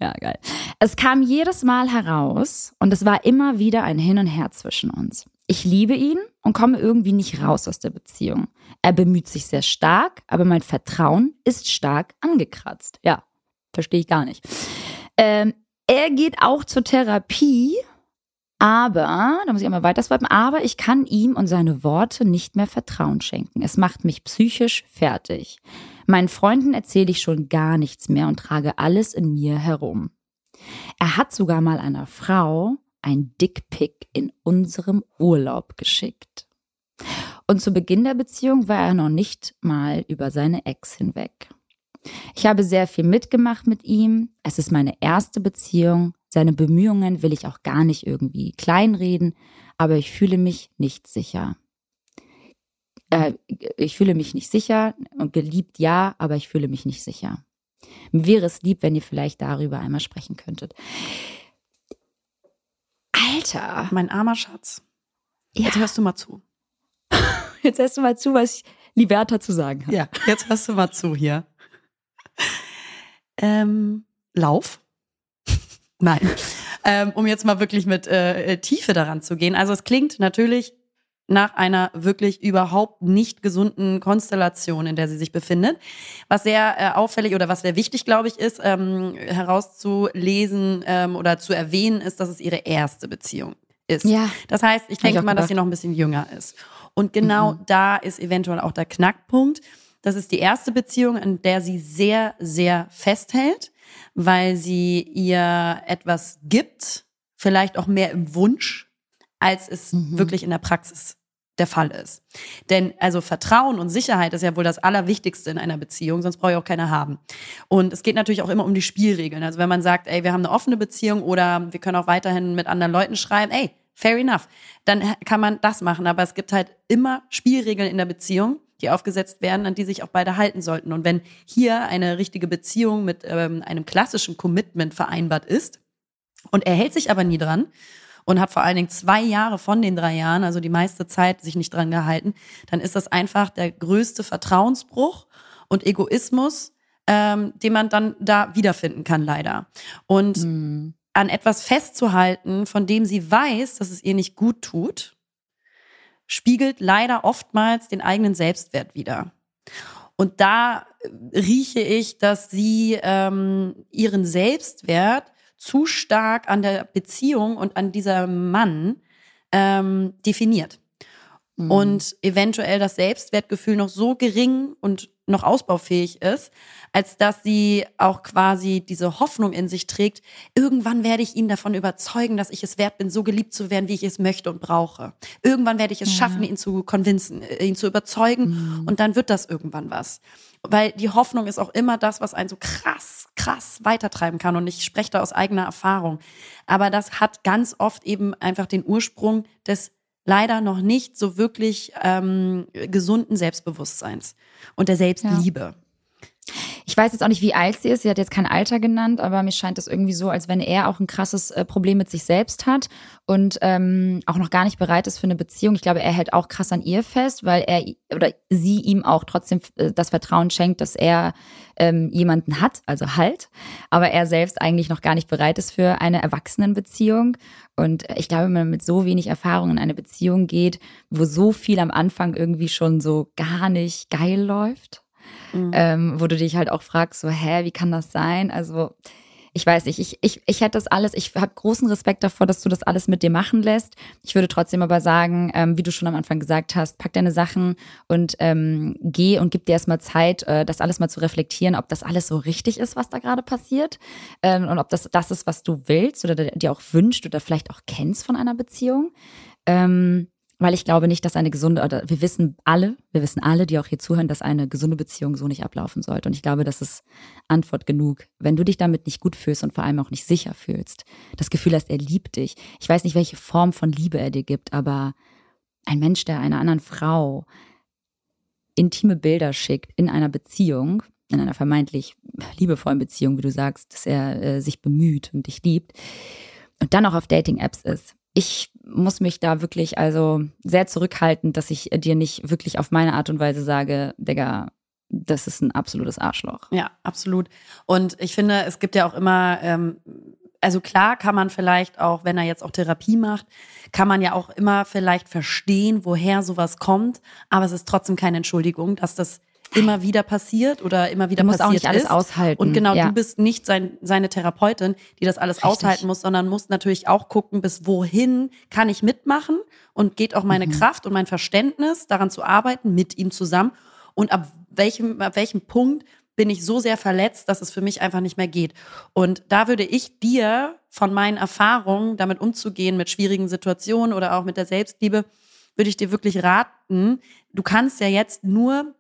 Ja, geil. Es kam jedes Mal heraus und es war immer wieder ein Hin und Her zwischen uns. Ich liebe ihn und komme irgendwie nicht raus aus der Beziehung. Er bemüht sich sehr stark, aber mein Vertrauen ist stark angekratzt. Ja, verstehe ich gar nicht. Ähm, er geht auch zur Therapie aber, da muss ich einmal weiter swipen, aber ich kann ihm und seine Worte nicht mehr Vertrauen schenken. Es macht mich psychisch fertig. Meinen Freunden erzähle ich schon gar nichts mehr und trage alles in mir herum. Er hat sogar mal einer Frau ein Dickpick in unserem Urlaub geschickt. Und zu Beginn der Beziehung war er noch nicht mal über seine Ex hinweg. Ich habe sehr viel mitgemacht mit ihm. Es ist meine erste Beziehung. Seine Bemühungen will ich auch gar nicht irgendwie kleinreden, aber ich fühle mich nicht sicher. Äh, ich fühle mich nicht sicher und geliebt ja, aber ich fühle mich nicht sicher. Mir wäre es lieb, wenn ihr vielleicht darüber einmal sprechen könntet. Alter. Mein armer Schatz. Ja. Jetzt hörst du mal zu. Jetzt hörst du mal zu, was Liberta zu sagen hat. Ja, jetzt hörst du mal zu hier. Ähm, Lauf. Nein. Ähm, um jetzt mal wirklich mit äh, äh, Tiefe daran zu gehen. Also es klingt natürlich nach einer wirklich überhaupt nicht gesunden Konstellation, in der sie sich befindet. Was sehr äh, auffällig oder was sehr wichtig, glaube ich, ist, ähm, herauszulesen ähm, oder zu erwähnen, ist, dass es ihre erste Beziehung ist. Ja. Das heißt, ich denke ich mal, gedacht. dass sie noch ein bisschen jünger ist. Und genau mhm. da ist eventuell auch der Knackpunkt. Das ist die erste Beziehung, an der sie sehr, sehr festhält weil sie ihr etwas gibt, vielleicht auch mehr im Wunsch, als es mhm. wirklich in der Praxis der Fall ist. Denn also Vertrauen und Sicherheit ist ja wohl das Allerwichtigste in einer Beziehung, sonst brauche ich auch keine haben. Und es geht natürlich auch immer um die Spielregeln. Also wenn man sagt, ey, wir haben eine offene Beziehung oder wir können auch weiterhin mit anderen Leuten schreiben, ey, fair enough, dann kann man das machen. Aber es gibt halt immer Spielregeln in der Beziehung, die aufgesetzt werden, an die sich auch beide halten sollten. Und wenn hier eine richtige Beziehung mit ähm, einem klassischen Commitment vereinbart ist und er hält sich aber nie dran und hat vor allen Dingen zwei Jahre von den drei Jahren, also die meiste Zeit, sich nicht dran gehalten, dann ist das einfach der größte Vertrauensbruch und Egoismus, ähm, den man dann da wiederfinden kann, leider. Und mhm. an etwas festzuhalten, von dem sie weiß, dass es ihr nicht gut tut, spiegelt leider oftmals den eigenen Selbstwert wider. Und da rieche ich, dass sie ähm, ihren Selbstwert zu stark an der Beziehung und an dieser Mann ähm, definiert. Mhm. Und eventuell das Selbstwertgefühl noch so gering und noch ausbaufähig ist, als dass sie auch quasi diese Hoffnung in sich trägt, irgendwann werde ich ihn davon überzeugen, dass ich es wert bin, so geliebt zu werden, wie ich es möchte und brauche. Irgendwann werde ich es ja. schaffen, ihn zu convincen, äh, ihn zu überzeugen mhm. und dann wird das irgendwann was. Weil die Hoffnung ist auch immer das, was einen so krass, krass weitertreiben kann. Und ich spreche da aus eigener Erfahrung. Aber das hat ganz oft eben einfach den Ursprung des leider noch nicht so wirklich ähm, gesunden Selbstbewusstseins und der Selbstliebe. Ja. Ich weiß jetzt auch nicht, wie alt sie ist. Sie hat jetzt kein Alter genannt, aber mir scheint es irgendwie so, als wenn er auch ein krasses äh, Problem mit sich selbst hat und ähm, auch noch gar nicht bereit ist für eine Beziehung. Ich glaube, er hält auch krass an ihr fest, weil er oder sie ihm auch trotzdem äh, das Vertrauen schenkt, dass er ähm, jemanden hat, also halt, aber er selbst eigentlich noch gar nicht bereit ist für eine Erwachsenenbeziehung. Und ich glaube, wenn man mit so wenig Erfahrung in eine Beziehung geht, wo so viel am Anfang irgendwie schon so gar nicht geil läuft, mhm. ähm, wo du dich halt auch fragst, so, hä, wie kann das sein? Also ich weiß nicht, ich, ich, ich hätte das alles, ich habe großen Respekt davor, dass du das alles mit dir machen lässt. Ich würde trotzdem aber sagen, ähm, wie du schon am Anfang gesagt hast, pack deine Sachen und ähm, geh und gib dir erstmal Zeit, äh, das alles mal zu reflektieren, ob das alles so richtig ist, was da gerade passiert ähm, und ob das das ist, was du willst oder dir auch wünscht oder vielleicht auch kennst von einer Beziehung. Ähm, weil ich glaube nicht, dass eine gesunde, oder wir wissen alle, wir wissen alle, die auch hier zuhören, dass eine gesunde Beziehung so nicht ablaufen sollte. Und ich glaube, das ist Antwort genug. Wenn du dich damit nicht gut fühlst und vor allem auch nicht sicher fühlst, das Gefühl hast, er liebt dich. Ich weiß nicht, welche Form von Liebe er dir gibt, aber ein Mensch, der einer anderen Frau intime Bilder schickt in einer Beziehung, in einer vermeintlich liebevollen Beziehung, wie du sagst, dass er äh, sich bemüht und dich liebt und dann auch auf Dating-Apps ist, ich muss mich da wirklich also sehr zurückhalten, dass ich dir nicht wirklich auf meine Art und Weise sage, Digga, das ist ein absolutes Arschloch. Ja, absolut. Und ich finde, es gibt ja auch immer, ähm, also klar kann man vielleicht auch, wenn er jetzt auch Therapie macht, kann man ja auch immer vielleicht verstehen, woher sowas kommt, aber es ist trotzdem keine Entschuldigung, dass das immer wieder passiert oder immer wieder du musst passiert auch nicht alles aushalten. Und genau, ja. du bist nicht sein, seine Therapeutin, die das alles Richtig. aushalten muss, sondern musst natürlich auch gucken, bis wohin kann ich mitmachen und geht auch meine mhm. Kraft und mein Verständnis daran zu arbeiten mit ihm zusammen und ab welchem, ab welchem Punkt bin ich so sehr verletzt, dass es für mich einfach nicht mehr geht. Und da würde ich dir von meinen Erfahrungen, damit umzugehen, mit schwierigen Situationen oder auch mit der Selbstliebe, würde ich dir wirklich raten, du kannst ja jetzt nur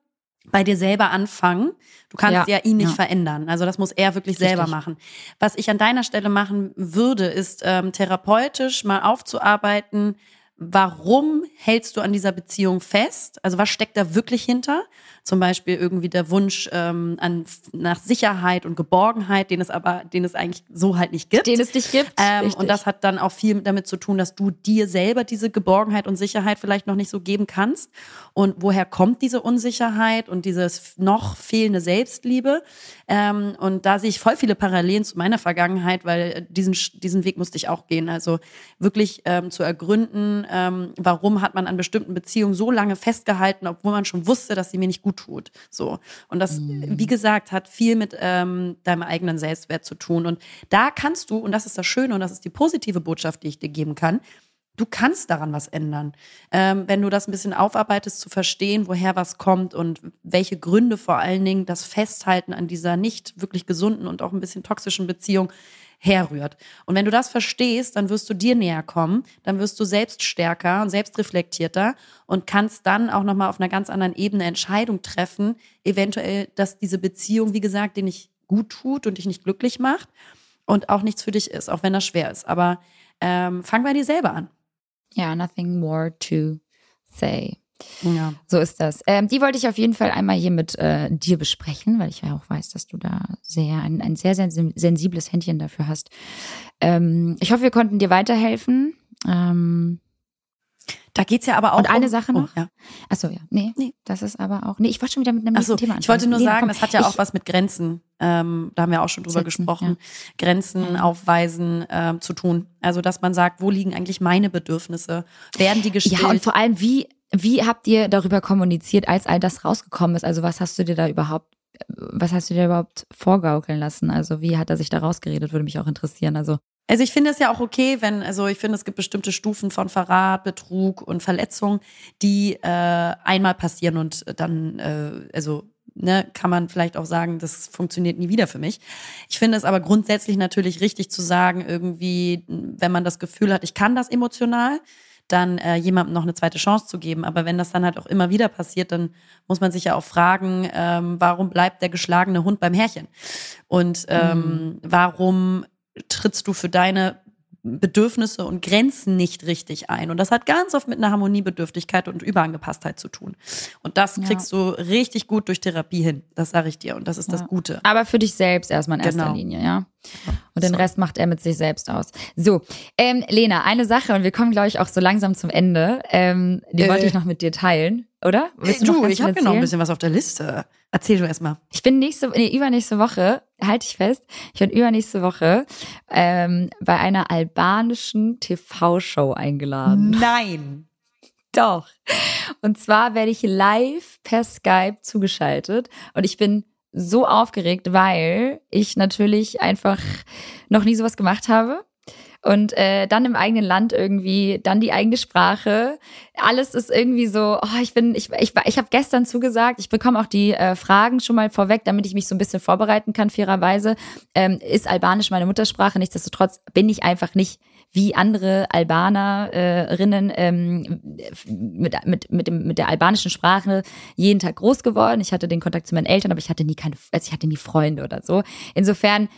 bei dir selber anfangen. Du kannst ja, ja ihn nicht ja. verändern. Also das muss er wirklich Richtig. selber machen. Was ich an deiner Stelle machen würde, ist ähm, therapeutisch mal aufzuarbeiten, warum hältst du an dieser Beziehung fest? Also was steckt da wirklich hinter? Zum Beispiel irgendwie der Wunsch ähm, an, nach Sicherheit und Geborgenheit, den es aber, den es eigentlich so halt nicht gibt. Den es nicht gibt. Ähm, und das hat dann auch viel damit zu tun, dass du dir selber diese Geborgenheit und Sicherheit vielleicht noch nicht so geben kannst. Und woher kommt diese Unsicherheit und dieses noch fehlende Selbstliebe? Ähm, und da sehe ich voll viele Parallelen zu meiner Vergangenheit, weil diesen, diesen Weg musste ich auch gehen. Also wirklich ähm, zu ergründen, ähm, warum hat man an bestimmten Beziehungen so lange festgehalten, obwohl man schon wusste, dass sie mir nicht gut tut. So. Und das, mhm. wie gesagt, hat viel mit ähm, deinem eigenen Selbstwert zu tun. Und da kannst du, und das ist das Schöne und das ist die positive Botschaft, die ich dir geben kann, du kannst daran was ändern. Ähm, wenn du das ein bisschen aufarbeitest, zu verstehen, woher was kommt und welche Gründe vor allen Dingen das Festhalten an dieser nicht wirklich gesunden und auch ein bisschen toxischen Beziehung herrührt. Und wenn du das verstehst, dann wirst du dir näher kommen, dann wirst du selbst stärker und selbstreflektierter und kannst dann auch nochmal auf einer ganz anderen Ebene Entscheidung treffen, eventuell, dass diese Beziehung, wie gesagt, dir nicht gut tut und dich nicht glücklich macht und auch nichts für dich ist, auch wenn das schwer ist. Aber ähm, fang bei dir selber an. Ja, nothing more to say. Ja. So ist das. Ähm, die wollte ich auf jeden Fall einmal hier mit äh, dir besprechen, weil ich ja auch weiß, dass du da sehr ein, ein sehr, sehr sensibles Händchen dafür hast. Ähm, ich hoffe, wir konnten dir weiterhelfen. Ähm, da geht's ja aber auch. Und eine um, Sache noch. Oh, ja. Achso, ja. Nee, nee, das ist aber auch. Nee, ich wollte schon wieder mit einem nächsten so, Thema anfangen. Ich wollte nur nee, sagen, komm, das hat ja auch was mit Grenzen. Ähm, da haben wir auch schon drüber setzen, gesprochen. Ja. Grenzen ja. aufweisen ähm, zu tun. Also, dass man sagt, wo liegen eigentlich meine Bedürfnisse? Werden die gestellt? Ja, und vor allem, wie, wie habt ihr darüber kommuniziert, als all das rausgekommen ist? Also, was hast du dir da überhaupt was hast du dir überhaupt vorgaukeln lassen? Also wie hat er sich da rausgeredet, würde mich auch interessieren. Also also ich finde es ja auch okay, wenn, also ich finde, es gibt bestimmte Stufen von Verrat, Betrug und Verletzung, die äh, einmal passieren und dann, äh, also ne, kann man vielleicht auch sagen, das funktioniert nie wieder für mich. Ich finde es aber grundsätzlich natürlich richtig zu sagen, irgendwie, wenn man das Gefühl hat, ich kann das emotional, dann äh, jemandem noch eine zweite Chance zu geben. Aber wenn das dann halt auch immer wieder passiert, dann muss man sich ja auch fragen, ähm, warum bleibt der geschlagene Hund beim Härchen? Und ähm, mhm. warum trittst du für deine Bedürfnisse und Grenzen nicht richtig ein. Und das hat ganz oft mit einer Harmoniebedürftigkeit und Überangepasstheit zu tun. Und das kriegst ja. du richtig gut durch Therapie hin. Das sage ich dir. Und das ist ja. das Gute. Aber für dich selbst erstmal in erster genau. Linie, ja. Und den so. Rest macht er mit sich selbst aus. So, ähm, Lena, eine Sache, und wir kommen, glaube ich, auch so langsam zum Ende. Ähm, die äh, wollte ich noch mit dir teilen, oder? Willst du, ich habe ja noch ein bisschen was auf der Liste. Erzähl du erstmal. Ich bin nächste, nee, übernächste Woche, halte ich fest, ich bin übernächste Woche ähm, bei einer albanischen TV-Show eingeladen. Nein. Doch. Und zwar werde ich live per Skype zugeschaltet und ich bin so aufgeregt, weil ich natürlich einfach noch nie sowas gemacht habe und äh, dann im eigenen Land irgendwie, dann die eigene Sprache. Alles ist irgendwie so, oh, ich bin, ich, ich, ich habe gestern zugesagt, ich bekomme auch die äh, Fragen schon mal vorweg, damit ich mich so ein bisschen vorbereiten kann, fairerweise. Ähm, ist Albanisch meine Muttersprache? Nichtsdestotrotz bin ich einfach nicht wie andere Albanerinnen äh, ähm, mit, mit, mit, dem, mit der albanischen Sprache jeden Tag groß geworden. Ich hatte den Kontakt zu meinen Eltern, aber ich hatte nie keine, also ich hatte nie Freunde oder so. Insofern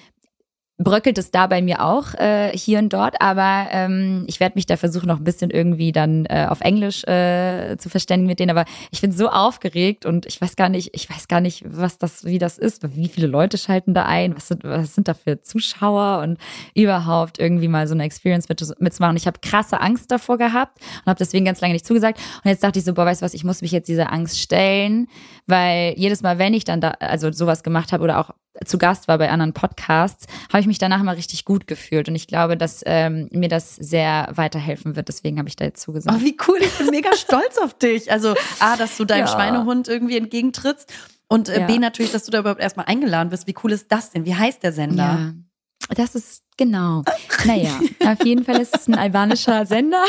bröckelt es da bei mir auch äh, hier und dort, aber ähm, ich werde mich da versuchen, noch ein bisschen irgendwie dann äh, auf Englisch äh, zu verständigen mit denen. Aber ich bin so aufgeregt und ich weiß gar nicht, ich weiß gar nicht, was das, wie das ist, wie viele Leute schalten da ein, was sind, was sind da für Zuschauer und überhaupt irgendwie mal so eine Experience mit, mitzumachen. Ich habe krasse Angst davor gehabt und habe deswegen ganz lange nicht zugesagt. Und jetzt dachte ich so, boah, weißt du was, ich muss mich jetzt dieser Angst stellen, weil jedes Mal, wenn ich dann da, also sowas gemacht habe oder auch zu Gast war bei anderen Podcasts, habe ich mich danach mal richtig gut gefühlt. Und ich glaube, dass ähm, mir das sehr weiterhelfen wird. Deswegen habe ich da jetzt zugesagt. Oh, wie cool. Ich bin mega stolz auf dich. Also A, dass du deinem ja. Schweinehund irgendwie entgegentrittst. Und äh, ja. B, natürlich, dass du da überhaupt erstmal eingeladen bist. Wie cool ist das denn? Wie heißt der Sender? Ja. Das ist genau. Naja, auf jeden Fall ist es ein albanischer Sender.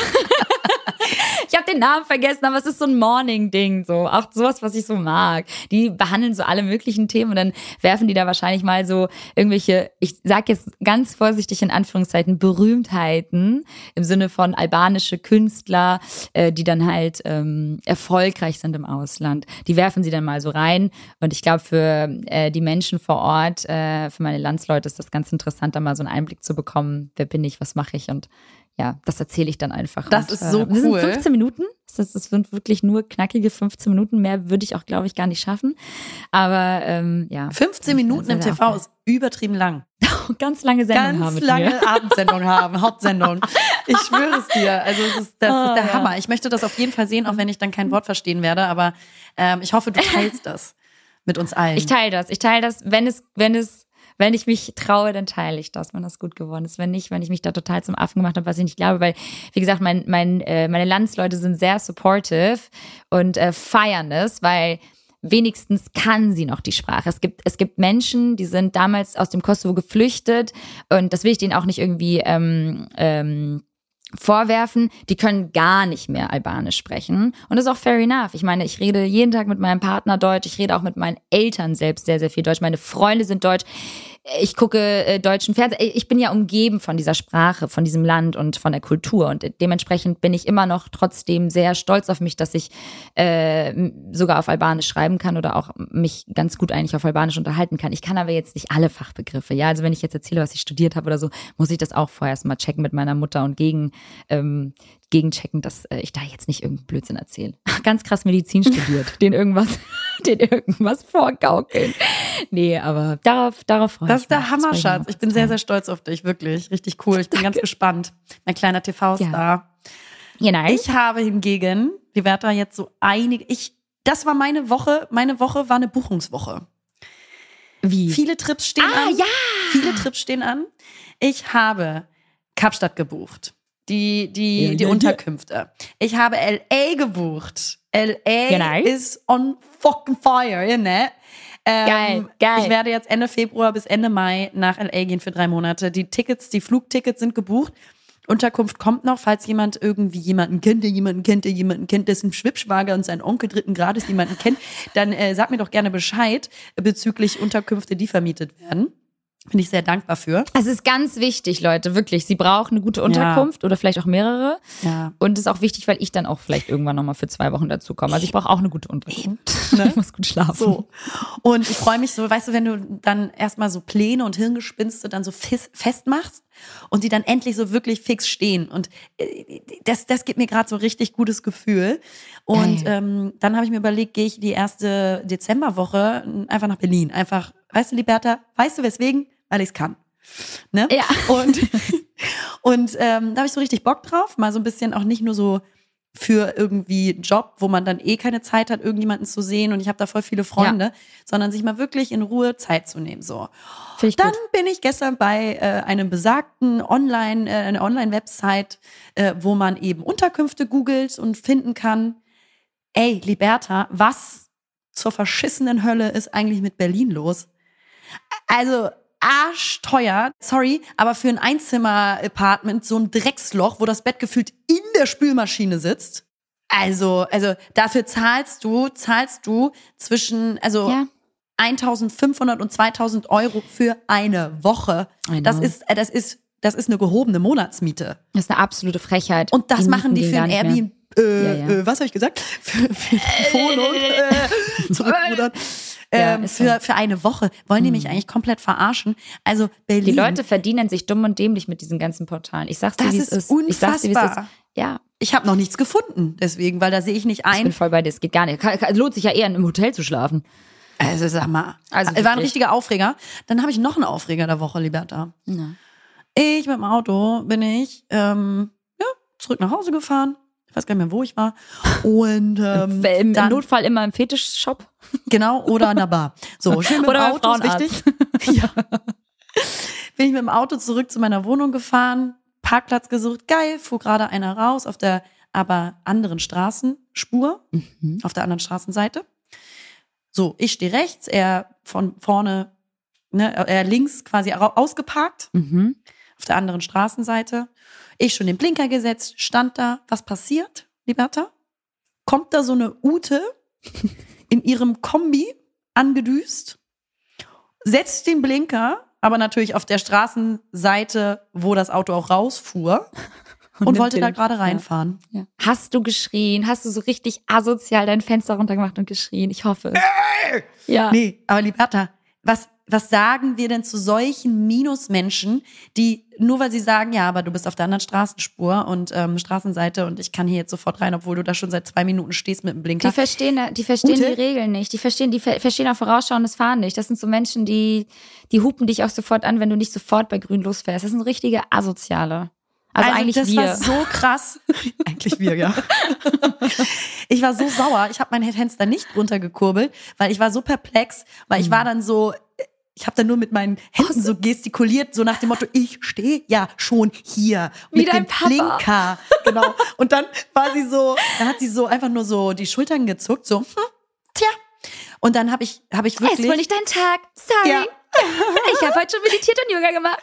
ich habe den Namen vergessen, aber es ist so ein Morning-Ding, so auch sowas, was ich so mag. Die behandeln so alle möglichen Themen und dann werfen die da wahrscheinlich mal so irgendwelche, ich sag jetzt ganz vorsichtig in Anführungszeichen Berühmtheiten im Sinne von albanische Künstler, äh, die dann halt ähm, erfolgreich sind im Ausland. Die werfen sie dann mal so rein und ich glaube für äh, die Menschen vor Ort, äh, für meine Landsleute ist das ganz interessant, da mal so einen Einblick zu bekommen, wer bin ich, was mache ich und ja, das erzähle ich dann einfach. Das und, ist so äh, das cool. Sind 15 Minuten. Das, das sind wirklich nur knackige 15 Minuten. Mehr würde ich auch, glaube ich, gar nicht schaffen. Aber ähm, ja. 15 Minuten im TV ist übertrieben lang. Ganz lange Sendung Ganz haben. Ganz lange. Abendsendung haben, Hauptsendung. Ich schwöre es dir. Also es ist, das oh, ist der ja. Hammer. Ich möchte das auf jeden Fall sehen, auch wenn ich dann kein Wort verstehen werde. Aber ähm, ich hoffe, du teilst das mit uns allen. Ich teile das. Ich teile das, wenn es, wenn es wenn ich mich traue, dann teile ich das, wenn das gut geworden ist. Wenn nicht, wenn ich mich da total zum Affen gemacht habe, was ich nicht glaube, weil, wie gesagt, mein, mein, äh, meine Landsleute sind sehr supportive und äh, feiern es, weil wenigstens kann sie noch die Sprache. Es gibt, es gibt Menschen, die sind damals aus dem Kosovo geflüchtet und das will ich denen auch nicht irgendwie ähm, ähm, vorwerfen, die können gar nicht mehr Albanisch sprechen. Und das ist auch fair enough. Ich meine, ich rede jeden Tag mit meinem Partner Deutsch, ich rede auch mit meinen Eltern selbst sehr, sehr viel Deutsch. Meine Freunde sind Deutsch ich gucke äh, deutschen Fernsehen. Ich bin ja umgeben von dieser Sprache, von diesem Land und von der Kultur. Und dementsprechend bin ich immer noch trotzdem sehr stolz auf mich, dass ich äh, sogar auf Albanisch schreiben kann oder auch mich ganz gut eigentlich auf Albanisch unterhalten kann. Ich kann aber jetzt nicht alle Fachbegriffe. Ja, also wenn ich jetzt erzähle, was ich studiert habe oder so, muss ich das auch vorher erst mal checken mit meiner Mutter und gegen ähm, gegenchecken, dass äh, ich da jetzt nicht irgendeinen Blödsinn erzähle. Ganz krass Medizin studiert, den irgendwas, den irgendwas vorgaukeln. Nee, aber darauf, darauf freue ich mich. Das ist der Hammer, Schatz. Ich bin sehr, sehr stolz auf dich, wirklich. Richtig cool. Ich bin Danke. ganz gespannt. Mein kleiner TV-Star. Ja. Genau. Ich habe hingegen, die Werther jetzt so einige, ich, das war meine Woche, meine Woche war eine Buchungswoche. Wie? Viele Trips stehen ah, an. ja! Viele Trips stehen an. Ich habe Kapstadt gebucht die, die, ja, die ja, Unterkünfte. Ich habe LA gebucht. LA genau. ist on fucking fire, ne? Ähm, geil, geil. Ich werde jetzt Ende Februar bis Ende Mai nach LA gehen für drei Monate. Die Tickets, die Flugtickets sind gebucht. Unterkunft kommt noch, falls jemand irgendwie jemanden kennt, der jemanden kennt, der jemanden kennt, dessen Schwibschwager und sein Onkel dritten Grades jemanden kennt, dann äh, sag mir doch gerne Bescheid bezüglich Unterkünfte, die vermietet werden. Bin ich sehr dankbar für. Es ist ganz wichtig, Leute, wirklich. Sie brauchen eine gute Unterkunft ja. oder vielleicht auch mehrere. Ja. Und es ist auch wichtig, weil ich dann auch vielleicht irgendwann nochmal für zwei Wochen dazu komme. Also ich brauche auch eine gute Unterkunft. Ne? Ich muss gut schlafen. So. Und ich freue mich so, weißt du, wenn du dann erstmal so Pläne und Hirngespinste dann so festmachst und die dann endlich so wirklich fix stehen. Und äh, das, das gibt mir gerade so richtig gutes Gefühl. Und ähm, dann habe ich mir überlegt, gehe ich die erste Dezemberwoche einfach nach Berlin. Einfach, weißt du, Liberta, weißt du weswegen? Weil ich es kann. Ne? Ja. Und, und ähm, da habe ich so richtig Bock drauf, mal so ein bisschen auch nicht nur so für irgendwie einen Job, wo man dann eh keine Zeit hat, irgendjemanden zu sehen und ich habe da voll viele Freunde, ja. sondern sich mal wirklich in Ruhe Zeit zu nehmen. So. Ich dann gut. bin ich gestern bei äh, einem besagten Online, äh, eine Online-Website, äh, wo man eben Unterkünfte googelt und finden kann. Ey, Liberta, was zur verschissenen Hölle ist eigentlich mit Berlin los? Also, arschteuer. Sorry, aber für ein Einzimmer-Apartment so ein Drecksloch, wo das Bett gefühlt in der Spülmaschine sitzt. Also, also dafür zahlst du, zahlst du zwischen, also ja. 1500 und 2000 Euro für eine Woche. Das ist, äh, das ist, das ist eine gehobene Monatsmiete. Das ist eine absolute Frechheit. Und das die machen die für ein Airbnb. Äh, ja, ja. Äh, was habe ich gesagt? Für, für Wohnung äh, zurückrudern ähm, ja, für, für eine Woche. Wollen die mich hm. eigentlich komplett verarschen? Also Berlin. Die Leute verdienen sich dumm und dämlich mit diesen ganzen Portalen. Ich sag's dir, wie es ist. Unfassbar. Ich sag's dir, wie es ist. Ja. Ich habe noch nichts gefunden, deswegen, weil da sehe ich nicht ein. Ich bin voll bei dir, es geht gar nicht. Lohnt sich ja eher, im Hotel zu schlafen. Also sag mal. Also war ein richtiger Aufreger. Dann habe ich noch einen Aufreger der Woche, Liberta. Ja. Ich mit dem Auto bin ich ähm, ja, zurück nach Hause gefahren ich weiß gar nicht mehr, wo ich war. Und ähm, Im, dann, Notfall immer im Fetischshop. Genau, oder in der Bar. So, schön mit dem Auto wichtig. ja. Bin ich mit dem Auto zurück zu meiner Wohnung gefahren, Parkplatz gesucht, geil, fuhr gerade einer raus auf der aber anderen Straßenspur, mhm. auf der anderen Straßenseite. So, ich stehe rechts, er von vorne, ne, er links quasi ausgeparkt, mhm. Auf der anderen Straßenseite. Ich schon den Blinker gesetzt, stand da. Was passiert, Liberta? Kommt da so eine Ute in ihrem Kombi angedüst, setzt den Blinker, aber natürlich auf der Straßenseite, wo das Auto auch rausfuhr. Und, und wollte da gerade reinfahren. Ja. Ja. Hast du geschrien? Hast du so richtig asozial dein Fenster runtergemacht und geschrien? Ich hoffe es. Äh! Ja. Nee, aber Liberta, was, was sagen wir denn zu solchen Minusmenschen, die nur weil sie sagen, ja, aber du bist auf der anderen Straßenspur und ähm, Straßenseite und ich kann hier jetzt sofort rein, obwohl du da schon seit zwei Minuten stehst mit dem Blinker. Die verstehen, die verstehen die Regeln nicht. Die verstehen, die verstehen auch vorausschauendes Fahren nicht. Das sind so Menschen, die, die hupen dich auch sofort an, wenn du nicht sofort bei Grün losfährst. Das sind richtige Asoziale. Also, also eigentlich das wir. war so krass. eigentlich wir, ja. ich war so sauer. Ich habe mein Fenster nicht runtergekurbelt, weil ich war so perplex, weil ich war dann so ich habe dann nur mit meinen Händen so gestikuliert, so nach dem Motto, ich stehe ja schon hier Wie mit dem Papa. Blinker. Genau. Und dann war sie so, dann hat sie so einfach nur so die Schultern gezuckt, so, hm, tja. Und dann habe ich, habe ich wirklich. Es ist wohl nicht dein Tag. Sorry. Ja, Ich habe heute schon meditiert und Yoga gemacht.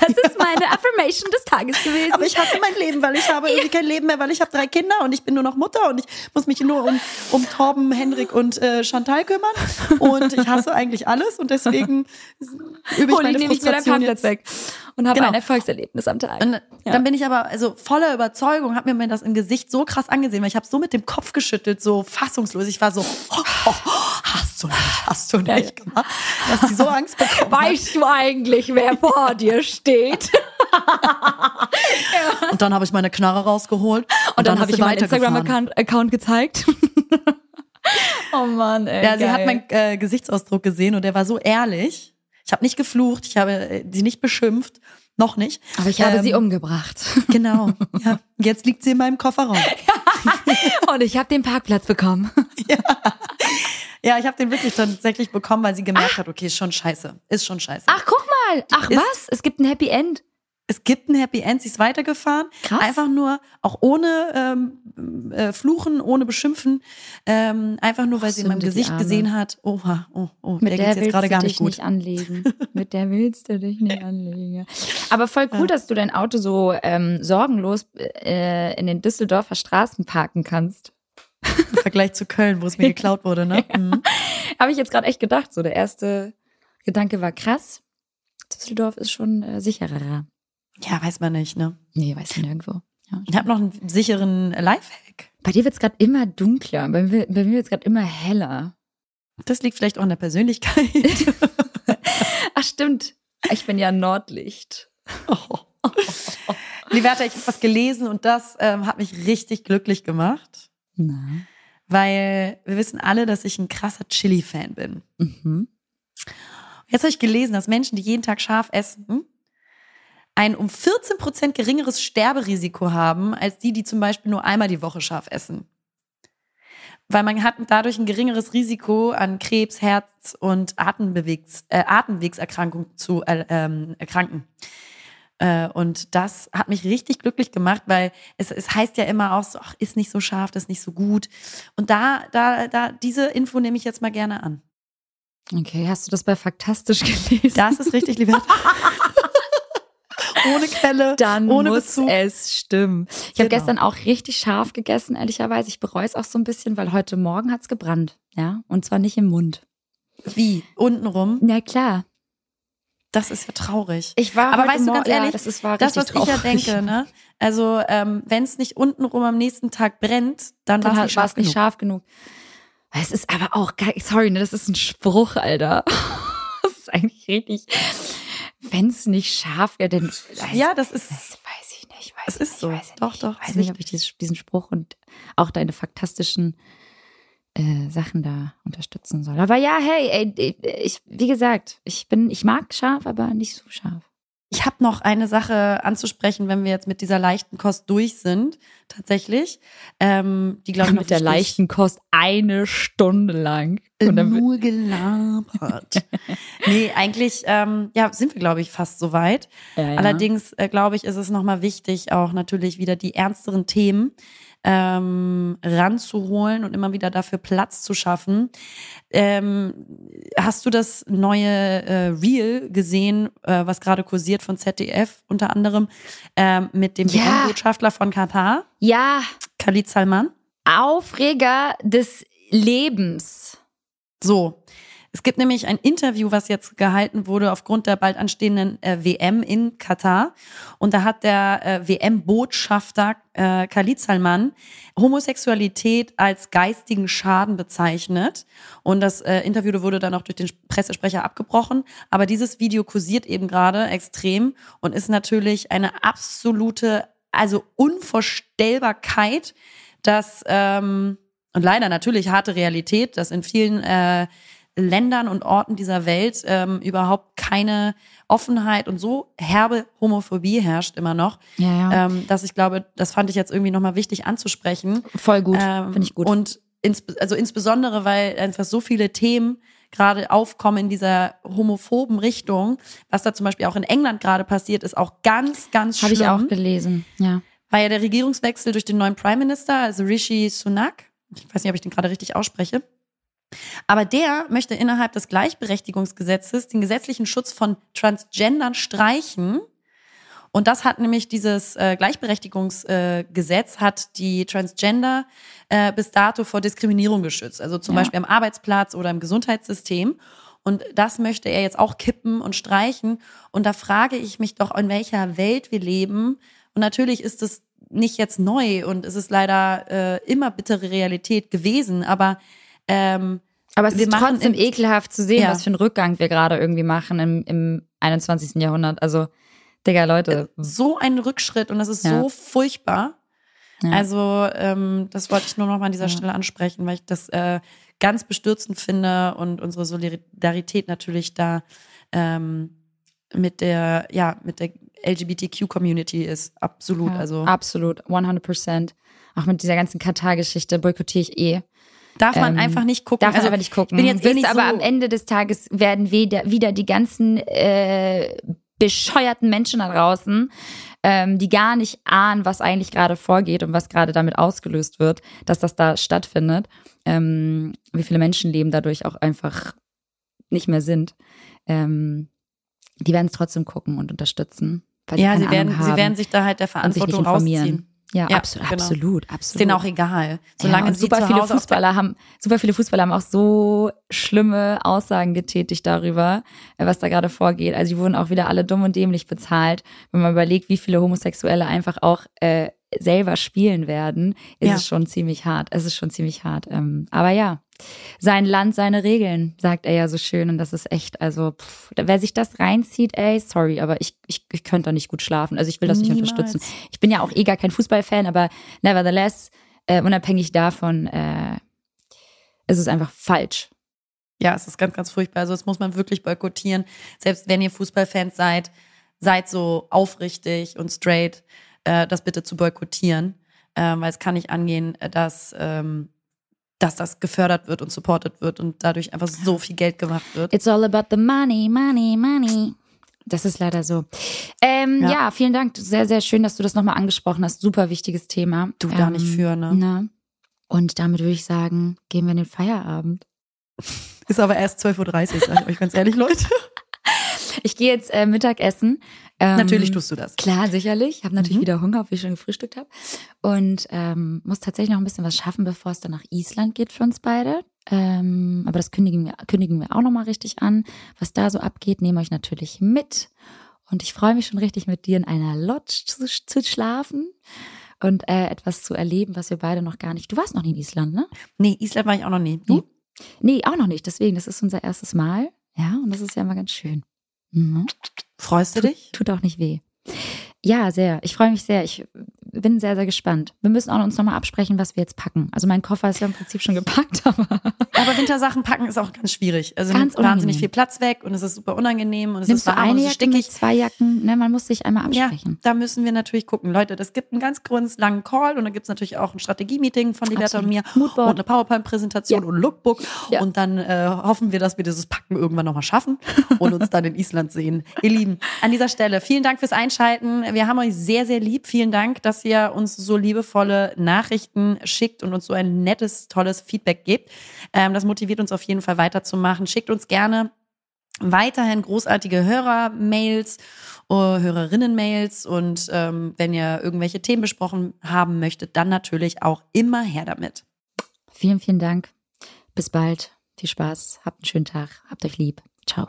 Das ist meine Affirmation des Tages gewesen. Aber ich hasse mein Leben, weil ich habe irgendwie kein Leben mehr, weil ich habe drei Kinder und ich bin nur noch Mutter und ich muss mich nur um, um Torben, Henrik und äh, Chantal kümmern. Und ich hasse eigentlich alles und deswegen übe ich Hol meine ich nämlich mir dein Frustration Parkplatz jetzt. weg und habe Genau. ein Erfolgserlebnis am Tag. Und Ja. dann bin ich aber also voller Überzeugung, habe mir das im Gesicht so krass angesehen, weil ich habe so mit dem Kopf geschüttelt, so fassungslos. Ich war so, oh, oh, oh, hast du nicht, hast du nicht gemacht, dass die so Angst bekommen. Weißt du eigentlich, wer vor dir steht? Und dann habe ich meine Knarre rausgeholt und, Und dann, ist habe ich sie meinen. Instagram-Account Account gezeigt. oh Mann, ey. Ja, sie geil. hat meinen äh, Gesichtsausdruck gesehen und der war so ehrlich. Ich habe nicht geflucht, ich habe äh, sie nicht beschimpft, noch nicht. Aber ich habe Ähm, sie umgebracht. Genau. Ja, jetzt liegt sie in meinem Kofferraum. Und ich habe den Parkplatz bekommen. Ja, ich habe den wirklich tatsächlich bekommen, weil sie gemerkt hat, okay, ist schon scheiße, ist schon scheiße. Ach, guck mal. Ach, Ist- was? Es gibt ein Happy End. Es gibt ein Happy End, sie ist weitergefahren. Krass. Einfach nur, auch ohne ähm, äh, Fluchen, ohne Beschimpfen. Ähm, einfach nur, weil Ach, sie in meinem Gesicht gesehen hat, oha, oh, oh, Mit der der geht's jetzt willst gerade du gar dich nicht gut. nicht anlegen. Mit der willst du dich nicht anlegen. Aber voll cool, dass du dein Auto so ähm, sorgenlos äh, in den Düsseldorfer Straßen parken kannst. Im Vergleich zu Köln, wo es mir geklaut wurde, ne? Mhm. Habe ich jetzt gerade echt gedacht. So der erste Gedanke war krass. Düsseldorf ist schon äh, sicherer. Ja, weiß man nicht, ne? Nee, weiß ich nirgendwo. Ja. Ich habe noch einen sicheren Lifehack. Bei dir wird's grad gerade immer dunkler. Bei mir, bei mir wird's grad gerade immer heller. Das liegt vielleicht auch an der Persönlichkeit. Ach, stimmt. Ich bin ja Nordlicht. Liberta, ich habe was gelesen und das ähm, hat mich richtig glücklich gemacht, Na. weil wir wissen alle, dass ich ein krasser Chili-Fan bin. Mhm. Jetzt habe ich gelesen, dass Menschen, die jeden Tag scharf essen, ein um 14 Prozent geringeres Sterberisiko haben, als die, die zum Beispiel nur einmal die Woche scharf essen. Weil man hat dadurch ein geringeres Risiko an Krebs, Herz- und Atembewegs, äh, Atemwegserkrankungen zu äh, ähm, erkranken. Äh, und das hat mich richtig glücklich gemacht, weil es, es heißt ja immer auch so, ach, ist nicht so scharf, das ist nicht so gut. Und da, da, da, diese Info nehme ich jetzt mal gerne an. Okay, hast du das bei Faktastisch gelesen? Das ist richtig, Liberta. Ohne Quelle, Dann ohne muss Bezug. es stimmen. Ich habe Genau. gestern auch richtig scharf gegessen, ehrlicherweise. Ich bereue es auch so ein bisschen, weil heute Morgen hat's gebrannt. Ja, und zwar nicht im Mund. Wie? Untenrum? Na klar. Das ist ja traurig. Ich war Aber weißt du, ganz ehrlich, ja, das ist, war Das, was richtig ich ja traurig. denke, ne? Also, ähm, wenn es nicht untenrum am nächsten Tag brennt, dann, Dann war es nicht scharf nicht genug. scharf genug. Es ist aber auch geil. Sorry, ne, das ist ein Spruch, Alter. Das ist eigentlich richtig. Wenn es nicht scharf wäre, dann. Ja, das ist. Das weiß ich nicht. Weiß Es ich ist nicht, so. Weiß ich Doch, nicht. doch, Weiß ist nicht, ob ich diesen Spruch und auch deine faktastischen äh, Sachen da unterstützen soll. Aber ja, hey, ey, ich, wie gesagt, ich bin, ich mag scharf, aber nicht so scharf. Ich habe noch eine Sache anzusprechen, wenn wir jetzt mit dieser leichten Kost durch sind, tatsächlich. Ähm, die, glaube ich, Mit der leichten Kost eine Stunde lang. Und dann, Nur gelabert. nee, eigentlich ähm, ja, sind wir, glaube ich, fast soweit. ja, ja. Allerdings, äh, glaube ich, ist es nochmal wichtig, auch natürlich wieder die ernsteren Themen ähm, ranzuholen und immer wieder dafür Platz zu schaffen. Ähm, hast du das neue äh, Reel gesehen, äh, was gerade kursiert von ZDF unter anderem ähm, mit dem Ja. WM-Botschafter von Katar, ja, Khalid Salman? Aufreger des Lebens. So. Es gibt nämlich ein Interview, was jetzt gehalten wurde aufgrund der bald anstehenden äh, WM in Katar. Und da hat der äh, WM-Botschafter äh, Khalid Salman Homosexualität als geistigen Schaden bezeichnet. Und das äh, Interview wurde dann auch durch den Pressesprecher abgebrochen. Aber dieses Video kursiert eben gerade extrem und ist natürlich eine absolute, also Unvorstellbarkeit, dass ähm, und leider natürlich harte Realität, dass in vielen äh, Ländern und Orten dieser Welt ähm, überhaupt keine Offenheit und so herbe Homophobie herrscht immer noch, Ja, ja. ähm, dass ich glaube, das fand ich jetzt irgendwie nochmal wichtig anzusprechen. Voll gut. Ähm, Finde ich gut. Und ins, also insbesondere, weil einfach so viele Themen gerade aufkommen in dieser homophoben Richtung, was da zum Beispiel auch in England gerade passiert, ist auch ganz, ganz schlimm. Habe ich auch gelesen. Ja. War ja der Regierungswechsel durch den neuen Prime Minister, also Rishi Sunak. Ich weiß nicht, ob ich den gerade richtig ausspreche. Aber der möchte innerhalb des Gleichberechtigungsgesetzes den gesetzlichen Schutz von Transgendern streichen. Und das hat nämlich dieses äh, Gleichberechtigungsgesetz äh, hat die Transgender äh, bis dato vor Diskriminierung geschützt. Also zum ja. Beispiel am Arbeitsplatz oder im Gesundheitssystem. Und das möchte er jetzt auch kippen und streichen. Und da frage ich mich doch, in welcher Welt wir leben. Und natürlich ist es nicht jetzt neu und es ist leider äh, immer bittere Realität gewesen. Aber ähm, aber es ist trotzdem ekelhaft zu sehen, ja. was für einen Rückgang wir gerade irgendwie machen im, im 21. Jahrhundert. Also, Digga, Leute. So ein Rückschritt und das ist ja. so furchtbar. Ja. Also, ähm, das wollte ich nur noch mal an dieser Stelle ansprechen, weil ich das äh, ganz bestürzend finde und unsere Solidarität natürlich da ähm, mit der, ja, mit der LGBTQ-Community ist. Absolut. also. Absolut. 100 Prozent. Auch mit dieser ganzen Katar-Geschichte boykottiere ich eh. Darf man ähm, einfach nicht gucken. Darf man also, einfach nicht gucken. Bin jetzt eh nicht aber so am Ende des Tages werden wieder, wieder die ganzen äh, bescheuerten Menschen da draußen, ähm, die gar nicht ahnen, was eigentlich gerade vorgeht und was gerade damit ausgelöst wird, dass das da stattfindet. Ähm, wie viele Menschenleben dadurch auch einfach nicht mehr sind. Ähm, die werden es trotzdem gucken und unterstützen. ja, sie werden, sie werden sich da halt der Verantwortung rausziehen. Ja, ja absolut, genau. absolut, absolut. Ist denen auch egal. Solange ja, super viele Fußballer haben, super viele Fußballer haben auch so schlimme Aussagen getätigt darüber, äh, was da gerade vorgeht. Also die wurden auch wieder alle dumm und dämlich bezahlt. Wenn man überlegt, wie viele Homosexuelle einfach auch äh, selber spielen werden, ist ja. es schon ziemlich hart. Es ist schon ziemlich hart. Ähm, aber ja, sein Land, seine Regeln, sagt er ja so schön. Und das ist echt, also, pff, wer sich das reinzieht, ey, sorry, aber ich, ich, ich könnte da nicht gut schlafen. Also ich will das Niemals. nicht unterstützen. Ich bin ja auch eh gar kein Fußballfan, aber nevertheless, äh, unabhängig davon, äh, ist es einfach falsch. Ja, es ist ganz, ganz furchtbar. Also das muss man wirklich boykottieren. Selbst wenn ihr Fußballfans seid, seid so aufrichtig und straight äh, das bitte zu boykottieren, äh, weil es kann nicht angehen, äh, dass ähm, dass das gefördert wird und supported wird und dadurch einfach so viel Geld gemacht wird. It's all about the money, money, money. Das ist leider so. Ähm, ja. ja. vielen Dank. Sehr, sehr schön, dass du das nochmal angesprochen hast. Super wichtiges Thema. Du da nicht für, ne? ne? Und damit würde ich sagen, gehen wir in den Feierabend. Ist aber erst 12.30 Uhr, sage ich euch ganz ehrlich, Leute. Ich gehe jetzt äh, Mittagessen. Ähm, natürlich tust du das. Klar, sicherlich. Ich habe natürlich mhm. wieder Hunger, obwohl ich schon gefrühstückt habe. Und ähm, muss tatsächlich noch ein bisschen was schaffen, bevor es dann nach Island geht für uns beide. Ähm, aber das kündigen wir, kündigen wir auch nochmal richtig an. Was da so abgeht, nehme ich natürlich mit. Und ich freue mich schon richtig, mit dir in einer Lodge zu, zu schlafen und äh, etwas zu erleben, was wir beide noch gar nicht. Du warst noch nie in Island, ne? Nee, Island war ich auch noch nie. Du? Nee, auch noch nicht. Deswegen, das ist unser erstes Mal. Ja, und das ist ja immer ganz schön. Mhm. Freust du dich? Tut, tut auch nicht weh. Ja, sehr. Ich freue mich sehr. Ich bin sehr, sehr gespannt. Wir müssen auch uns nochmal absprechen, was wir jetzt packen. Also mein Koffer ist ja im Prinzip schon gepackt, aber. Aber Wintersachen packen ist auch ganz schwierig. Also ganz wahnsinnig viel Platz weg und es ist super unangenehm und es Nimmst ist warm eine Jacke mit zwei Jacken? Ne, man muss sich einmal absprechen. Ja, da müssen wir natürlich gucken. Leute, das gibt einen ganz ganz langen Call und dann gibt es natürlich auch ein Strategie-Meeting von Liberta und mir Moodboard. und eine PowerPoint-Präsentation ja. und ein Lookbook. Ja. Und dann äh, hoffen wir, dass wir dieses Packen irgendwann nochmal schaffen und uns dann in Island sehen. Ihr Lieben, an dieser Stelle vielen Dank fürs Einschalten. Wir haben euch sehr, sehr lieb. Vielen Dank, dass ihr uns so liebevolle Nachrichten schickt und uns so ein nettes, tolles Feedback gebt. Ähm, das motiviert uns auf jeden Fall weiterzumachen. Schickt uns gerne weiterhin großartige Hörer-Mails, uh, Hörerinnen-Mails und ähm, wenn ihr irgendwelche Themen besprochen haben möchtet, dann natürlich auch immer her damit. Vielen, vielen Dank. Bis bald. Viel Spaß. Habt einen schönen Tag. Habt euch lieb. Ciao.